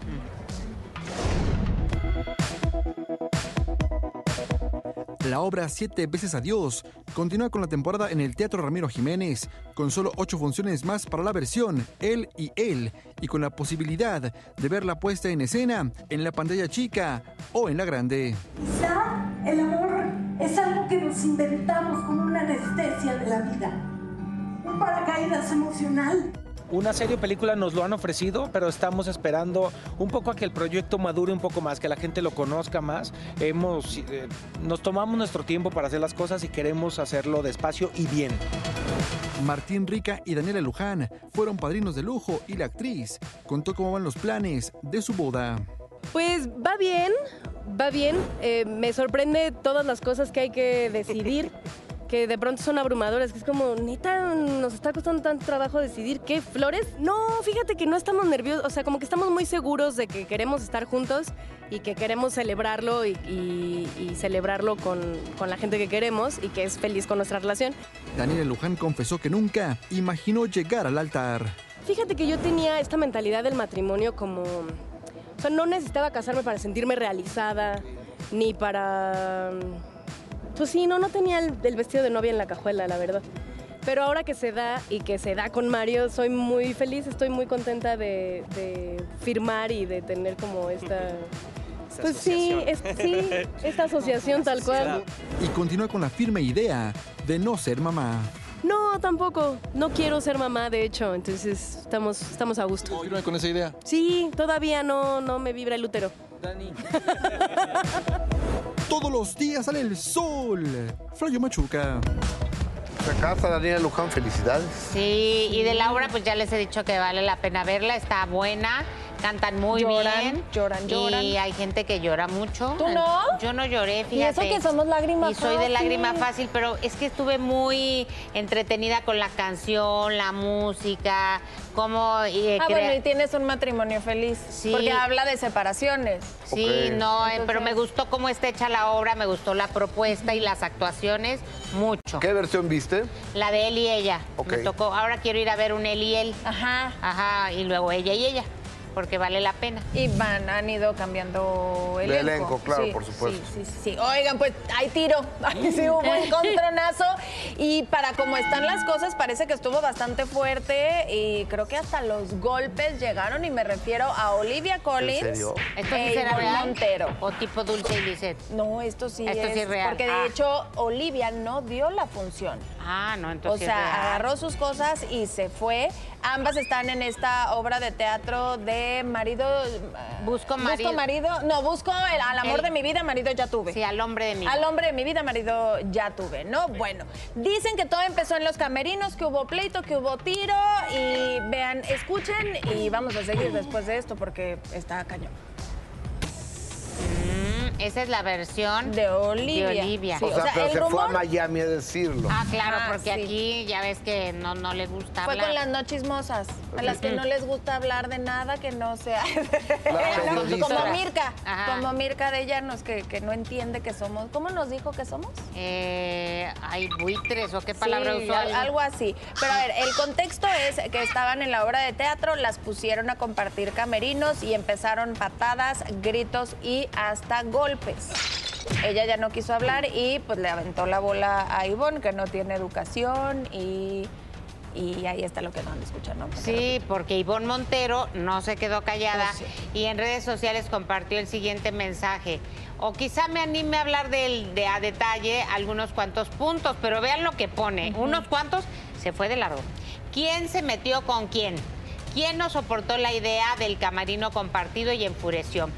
La obra Siete veces Adiós continúa con la temporada en el Teatro Ramiro Jiménez, con solo ocho funciones más para la versión Él y Él, y con la posibilidad de ver la puesta en escena en la pantalla chica o en la grande. Quizá el amor es algo que nos inventamos como una anestesia de la vida, un paracaídas emocional. Una serie o película nos lo han ofrecido, pero estamos esperando un poco a que el proyecto madure un poco más, que la gente lo conozca más. Hemos, eh, nos tomamos nuestro tiempo para hacer las cosas y queremos hacerlo despacio y bien. Martín Rica y Daniela Luján fueron padrinos de lujo y la actriz contó cómo van los planes de su boda. Pues va bien, va bien. Eh, me sorprende todas las cosas que hay que decidir, [laughs] que de pronto son abrumadoras, que es como, neta, nos está costando tanto trabajo decidir qué flores. No, fíjate que no estamos nerviosos, o sea, como que estamos muy seguros de que queremos estar juntos y que queremos celebrarlo y, y- y celebrarlo con, con la gente que queremos y que es feliz con nuestra relación. Daniela Luján confesó que nunca imaginó llegar al altar. Fíjate que yo tenía esta mentalidad del matrimonio como... O sea, no necesitaba casarme para sentirme realizada, ni para... Pues sí, no, no tenía el, el vestido de novia en la cajuela, la verdad. Pero ahora que se da y que se da con Mario, soy muy feliz, estoy muy contenta de, de firmar y de tener como esta... [laughs] Pues sí, es, sí, esta asociación tal cual. Y continúa con la firme idea de no ser mamá. No, tampoco. No quiero ser mamá, de hecho, entonces estamos, estamos a gusto. ¿Continúa con esa idea? Sí, todavía no, no me vibra el útero. [laughs] Todos los días sale el sol. Flayo Machuca. Se casa Daniela Luján, felicidades. Sí, y de la obra pues ya les he dicho que vale la pena verla, está buena, cantan muy Lloran, bien. lloran, lloran. Y hay gente que llora mucho. ¿Tú no? Yo no lloré, Y eso fíjate. que somos lágrima Y soy de lágrima fácil, pero es que estuve muy entretenida con la canción, la música, cómo... eh, Ah, crea- bueno, y tienes un matrimonio feliz. Sí. Porque habla de separaciones. Sí, no, eh, pero me gustó cómo está hecha la obra, me gustó la propuesta y las actuaciones, mucho. ¿Qué versión viste? La de él y ella. Ok. Me tocó, ahora quiero ir a ver un él y él. Ajá. Ajá, y luego ella y ella, porque vale la pena. Y van, han ido cambiando De elenco. elenco, claro, Sí, por supuesto. Sí, sí, sí. Oigan, pues hay tiro. [laughs] Ahí sí hubo un contronazo. Y para como están las cosas, parece que estuvo bastante fuerte. Y creo que hasta los golpes llegaron. Y me refiero a Olivia Collins. serio? ¿Esto sí e será real? Montero. ¿O tipo Dulce y Lisette? No, esto sí Esto es. sí es real. Porque de Ah. hecho, Olivia no dio la función. Ah, no, O entonces. es sea, agarró sus cosas y se fue. Ambas están en esta obra de teatro de marido. Busco marido. Busco marido. No, busco el- al amor El- de mi vida, marido ya tuve. Sí, al hombre de mi Al hombre de mi vida, marido ya tuve, ¿no? Bueno, dicen que todo empezó en los camerinos, que hubo pleito, que hubo tiro. Y vean, escuchen y vamos a seguir después de esto porque está cañón. Esa es la versión de Olivia. De Olivia. Sí, o sea, pero se fue a Miami a decirlo. Ah, claro, Ah, porque sí. aquí ya ves que no, no le gusta Fue hablar. con las no chismosas, a las que no les gusta hablar de nada que no sea. [laughs] como Mirka, Ajá. como Mirka de Llanos, que, que no entiende que somos. ¿Cómo nos dijo que somos? Eh, hay buitres o qué palabra Sí, usó. al- algo así. Pero a ver, el contexto es que estaban en la obra de teatro, las pusieron a compartir camerinos y empezaron patadas, gritos y hasta golpes. Ella ya no quiso hablar y pues le aventó la bola a Ivonne, que no tiene educación y, y ahí está lo que no han de escuchar, ¿no? Sí, porque Ivonne Montero no se quedó callada y en redes sociales compartió el siguiente mensaje. O quizá me anime a hablar del- de, a detalle algunos cuantos puntos, pero vean lo que pone. Unos cuantos se fue de largo. ¿Quién se metió con quién? ¿Quién no soportó la idea del camarino compartido y enfureció?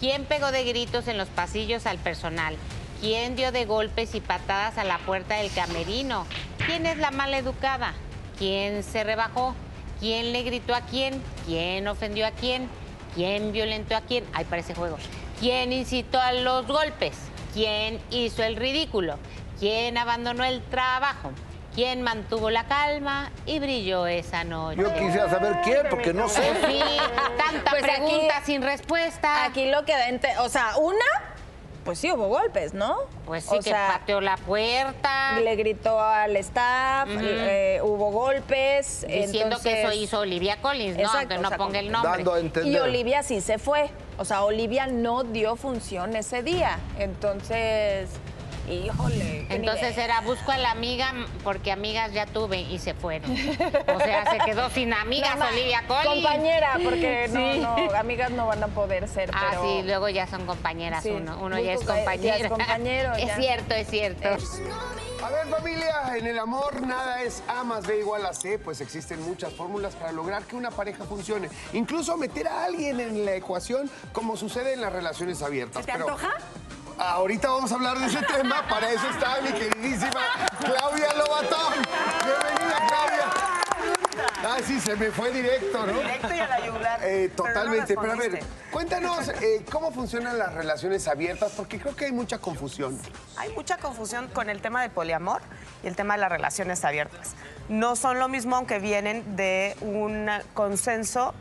¿Quién pegó de gritos en los pasillos al personal? ¿Quién dio de golpes y patadas a la puerta del camerino? ¿Quién es la mala educada? ¿Quién se rebajó? ¿Quién le gritó a quién? ¿Quién ofendió a quién? ¿Quién violentó a quién? Ahí parece juego. ¿Quién incitó a los golpes? ¿Quién hizo el ridículo? ¿Quién abandonó el trabajo? ¿Quién mantuvo la calma y brilló esa noche? Yo quisiera saber quién, porque no sé. Sí, tanta Pues aquí- pregunta sin respuesta. Aquí lo que da, o sea, una, pues sí hubo golpes, ¿no? Pues sí, que pateó la puerta. Le gritó al staff, eh, hubo golpes. Diciendo que eso hizo Olivia Collins, ¿no? Exacto, Aunque no o sea, ponga el nombre. Y Olivia sí se fue. O sea, Olivia no dio función ese día. Entonces, híjole. Entonces nivel. era busco a la amiga porque amigas ya tuve y se fueron. O sea, se quedó sin amigas No, Olivia Collins. Compañera, porque [laughs] no, Sí. no, amigas no van a poder ser. Ah, pero... sí, luego ya son compañeras Sí, uno. Uno ya es ya es compañero. [laughs] Es ya. cierto, es cierto. A ver, familia, en el amor nada es A más B igual a C, pues existen muchas fórmulas para lograr que una pareja funcione. Incluso meter a alguien en la ecuación, como sucede en las relaciones abiertas. ¿Se te Pero antoja? Ahorita vamos a hablar de ese tema. Para eso está mi queridísima Claudia Lobatón. Bienvenida, Claudia. Ah, sí, se me fue directo, ¿no? Directo y a la yugular. Eh, Pero no totalmente. Pero, a ver, cuéntanos eh, cómo funcionan las relaciones abiertas, porque creo que hay mucha confusión. Hay mucha confusión con el tema del poliamor y el tema de las relaciones abiertas. No son lo mismo aunque vienen de un consenso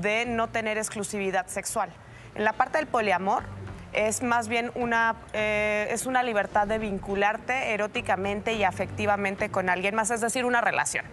de no tener exclusividad sexual. En la parte del poliamor es más bien una, eh, es una libertad de vincularte eróticamente y afectivamente con alguien más, es decir, una relación.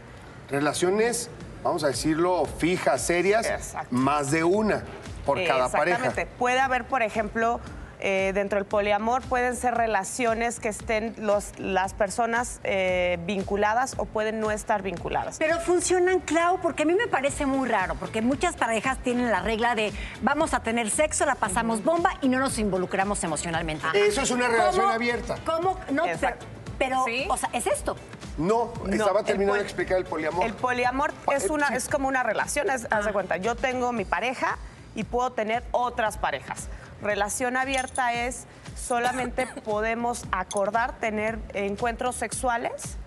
Relaciones, vamos a decirlo, fijas, serias, más de una por cada pareja. Exactamente. Puede haber, por ejemplo, eh, dentro del poliamor pueden ser relaciones que estén los, las personas eh, vinculadas o pueden no estar vinculadas. Pero funcionan, Clau, porque a mí me parece muy raro, porque muchas parejas tienen la regla de vamos a tener sexo, la pasamos bomba y no nos involucramos emocionalmente. Eso es una relación ¿Cómo- abierta. ¿Cómo? No, pero, Exacto. pero, o sea, es esto. No, No, estaba el terminando de explicar el poliamor. El poliamor es, una, es como una relación, es- haz de cuenta, yo tengo mi pareja y puedo tener otras parejas. Relación abierta es solamente [laughs] podemos acordar tener encuentros sexuales.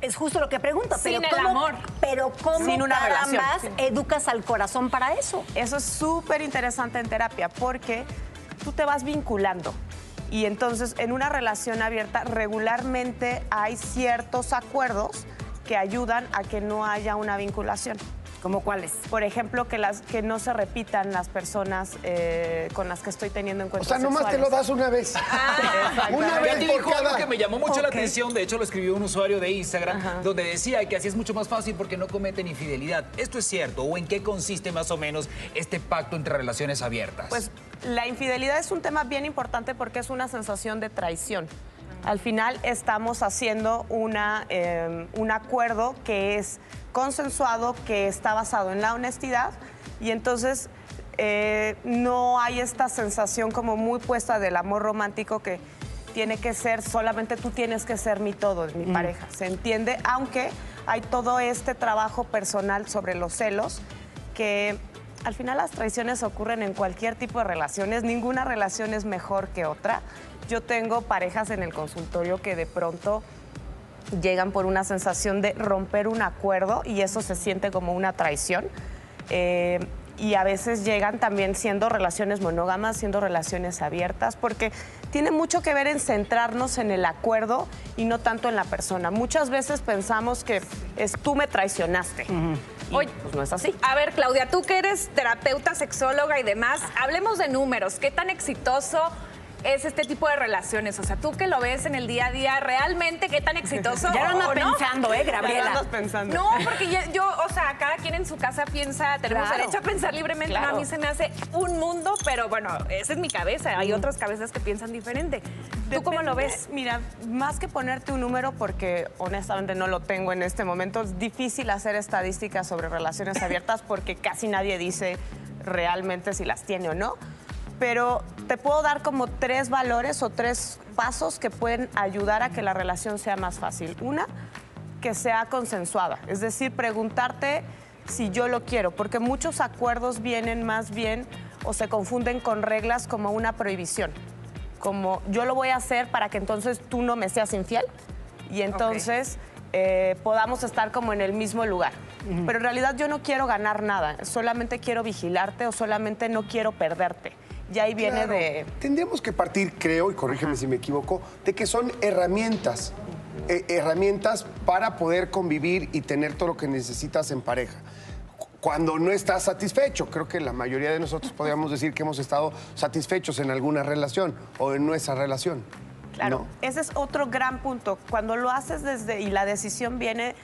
Es justo lo que pregunto, Sin pero el ¿cómo- amor. pero ¿cómo Sin una carambas relación. educas al corazón para eso? Eso es súper interesante en terapia porque tú te vas vinculando. Y entonces en una relación abierta regularmente hay ciertos acuerdos que ayudan a que no haya una vinculación. ¿Como cuáles? Por ejemplo, que, las, que no se repitan las personas eh, con las que estoy teniendo O encuentros sea, nomás te lo das una vez. [laughs] una Katy vez por dijo algo que me llamó mucho la atención, de hecho lo escribió un usuario de Instagram, donde decía que así es mucho más fácil porque no cometen infidelidad. ¿Esto es cierto? ¿O en qué consiste más o menos este pacto entre relaciones abiertas? Pues la infidelidad es un tema bien importante porque es una sensación de traición. Al final estamos haciendo una, eh, un acuerdo que es consensuado, que está basado en la honestidad y entonces eh, no hay esta sensación como muy puesta del amor romántico que tiene que ser, solamente tú tienes que ser mi todo, mi pareja. ¿Se entiende? Aunque hay todo este trabajo personal sobre los celos que al final las traiciones ocurren en cualquier tipo de relaciones, ninguna relación es mejor que otra. Yo tengo parejas en el consultorio que de pronto llegan por una sensación de romper un acuerdo y eso se siente como una traición. Eh, y a veces llegan también siendo relaciones monógamas, siendo relaciones abiertas, porque tiene mucho que ver en centrarnos en el acuerdo y no tanto en la persona. Muchas veces pensamos que es tú me traicionaste. Y, Oye, pues no es así. A ver, Claudia, tú que eres terapeuta, sexóloga y demás, hablemos de números. ¿Qué tan exitoso es este tipo de relaciones? O sea, tú que lo ves en el día a día, ¿realmente qué tan exitoso? [laughs] Ya lo anda o no? pensando, ¿eh, Gabriela? Ya lo andas pensando. No, porque ya- yo, o sea, cada quien en su casa piensa, tenemos Claro. derecho a pensar libremente. Claro. No, a mí se me hace un mundo, pero bueno, esa es mi cabeza. Hay otras cabezas que piensan diferente. ¿Tú cómo lo ves? Mira, más que ponerte un número, porque honestamente no lo tengo en este momento, es difícil hacer estadísticas sobre relaciones abiertas porque casi nadie dice realmente si las tiene o no. Pero te puedo dar como tres valores o tres pasos que pueden ayudar a que la relación sea más fácil. Una, que sea consensuada, es decir, preguntarte si yo lo quiero, porque muchos acuerdos vienen más bien o se confunden con reglas como una prohibición como yo lo voy a hacer para que entonces tú no me seas infiel y entonces eh, podamos estar como en el mismo lugar. Pero en realidad yo no quiero ganar nada, solamente quiero vigilarte o solamente no quiero perderte. Y ahí viene Claro. de... Tendríamos que partir, creo, y corrígeme si me equivoco, de que son herramientas. eh, herramientas para poder convivir y tener todo lo que necesitas en pareja. cuando no estás satisfecho. Creo que la mayoría de nosotros podríamos decir que hemos estado satisfechos en alguna relación o en nuestra relación. Claro, ese es otro gran punto. Cuando lo haces desde, y la decisión viene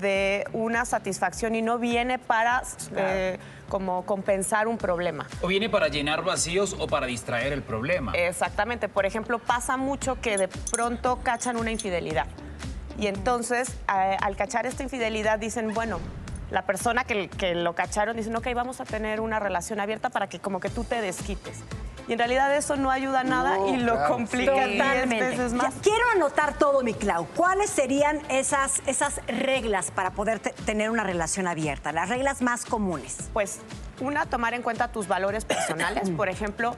de una satisfacción y no viene para eh, como compensar un problema. O viene para llenar vacíos o para distraer el problema. Exactamente. Por ejemplo, pasa mucho que de pronto cachan una infidelidad. Y entonces, eh, al cachar esta infidelidad, dicen, bueno, la persona que, que lo cacharon dicen, ok, vamos a tener una relación abierta para que como que tú te desquites. Y en realidad eso no ayuda a nada No, y lo claro. complica diez Totalmente. veces más. Ya, quiero anotar todo, mi Clau. ¿Cuáles serían esas, esas reglas para poder te- tener una relación abierta? Las reglas más comunes. Pues, una, tomar en cuenta tus valores personales. [coughs] Por ejemplo,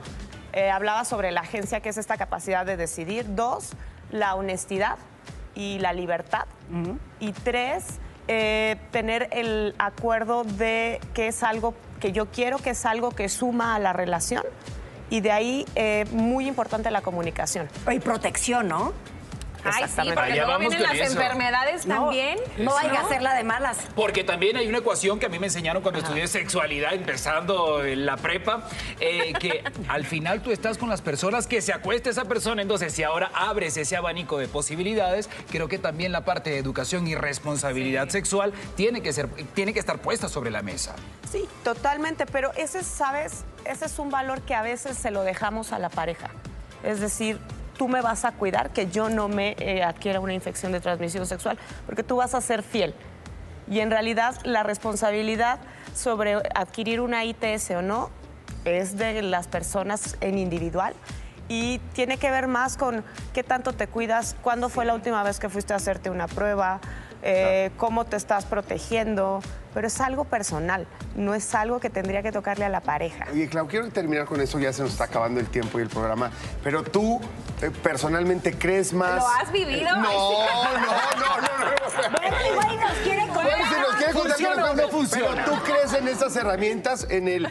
eh, hablaba sobre la agencia, que es esta capacidad de decidir. Dos, la honestidad y la libertad. Y tres, eh, tener el acuerdo de que es algo que yo quiero, que es algo que suma a la relación. Y de ahí, eh, muy importante la comunicación. Y protección, ¿no? Ay, sí, porque Allá luego vamos vienen con las eso. enfermedades No, también. no hay que hacerla de malas. Porque también hay una ecuación que a mí me enseñaron cuando estudié sexualidad, empezando en la prepa, eh, que [laughs] al final tú estás con las personas que se acuesta esa persona. Entonces, si ahora abres ese abanico de posibilidades, creo que también la parte de educación y responsabilidad sexual tiene que, ser, tiene que estar puesta sobre la mesa. Sí, totalmente, pero ese, ¿sabes? Ese es un valor que a veces se lo dejamos a la pareja. Es decir, tú me vas a cuidar que yo no me eh, adquiera una infección de transmisión sexual, porque tú vas a ser fiel. Y en realidad la responsabilidad sobre adquirir una ITS o no es de las personas en individual y tiene que ver más con qué tanto te cuidas, cuándo fue la última vez que fuiste a hacerte una prueba, eh, cómo te estás protegiendo, pero es algo personal, no es algo que tendría que tocarle a la pareja. Oye, Clau, quiero terminar con eso, ya se nos está acabando el tiempo y el programa, pero tú eh, personalmente crees más... ¿Lo has vivido? No, no, no, no, no. Igual y nos quiere Bueno, si nos quiere contar ¿Funciona cómo- o no funciona? Pero tú crees en esas herramientas, en, el,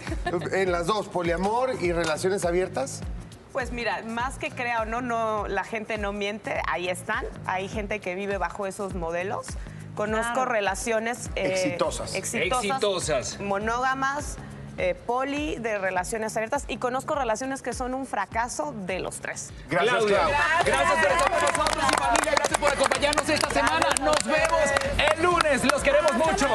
en las dos, poliamor y relaciones abiertas? Pues mira, más que crea o no, no, la gente no miente, ahí están. Hay gente que vive bajo esos modelos. Conozco Claro. relaciones eh, Exitosas. exitosas, Exitosas. monógamas, eh, poli, de relaciones abiertas. Y conozco relaciones que son un fracaso de los tres. Gracias, Claudia, Clau. gracias por estar con nosotros y familia, gracias por acompañarnos esta semana. Nos vemos el lunes, los queremos mucho.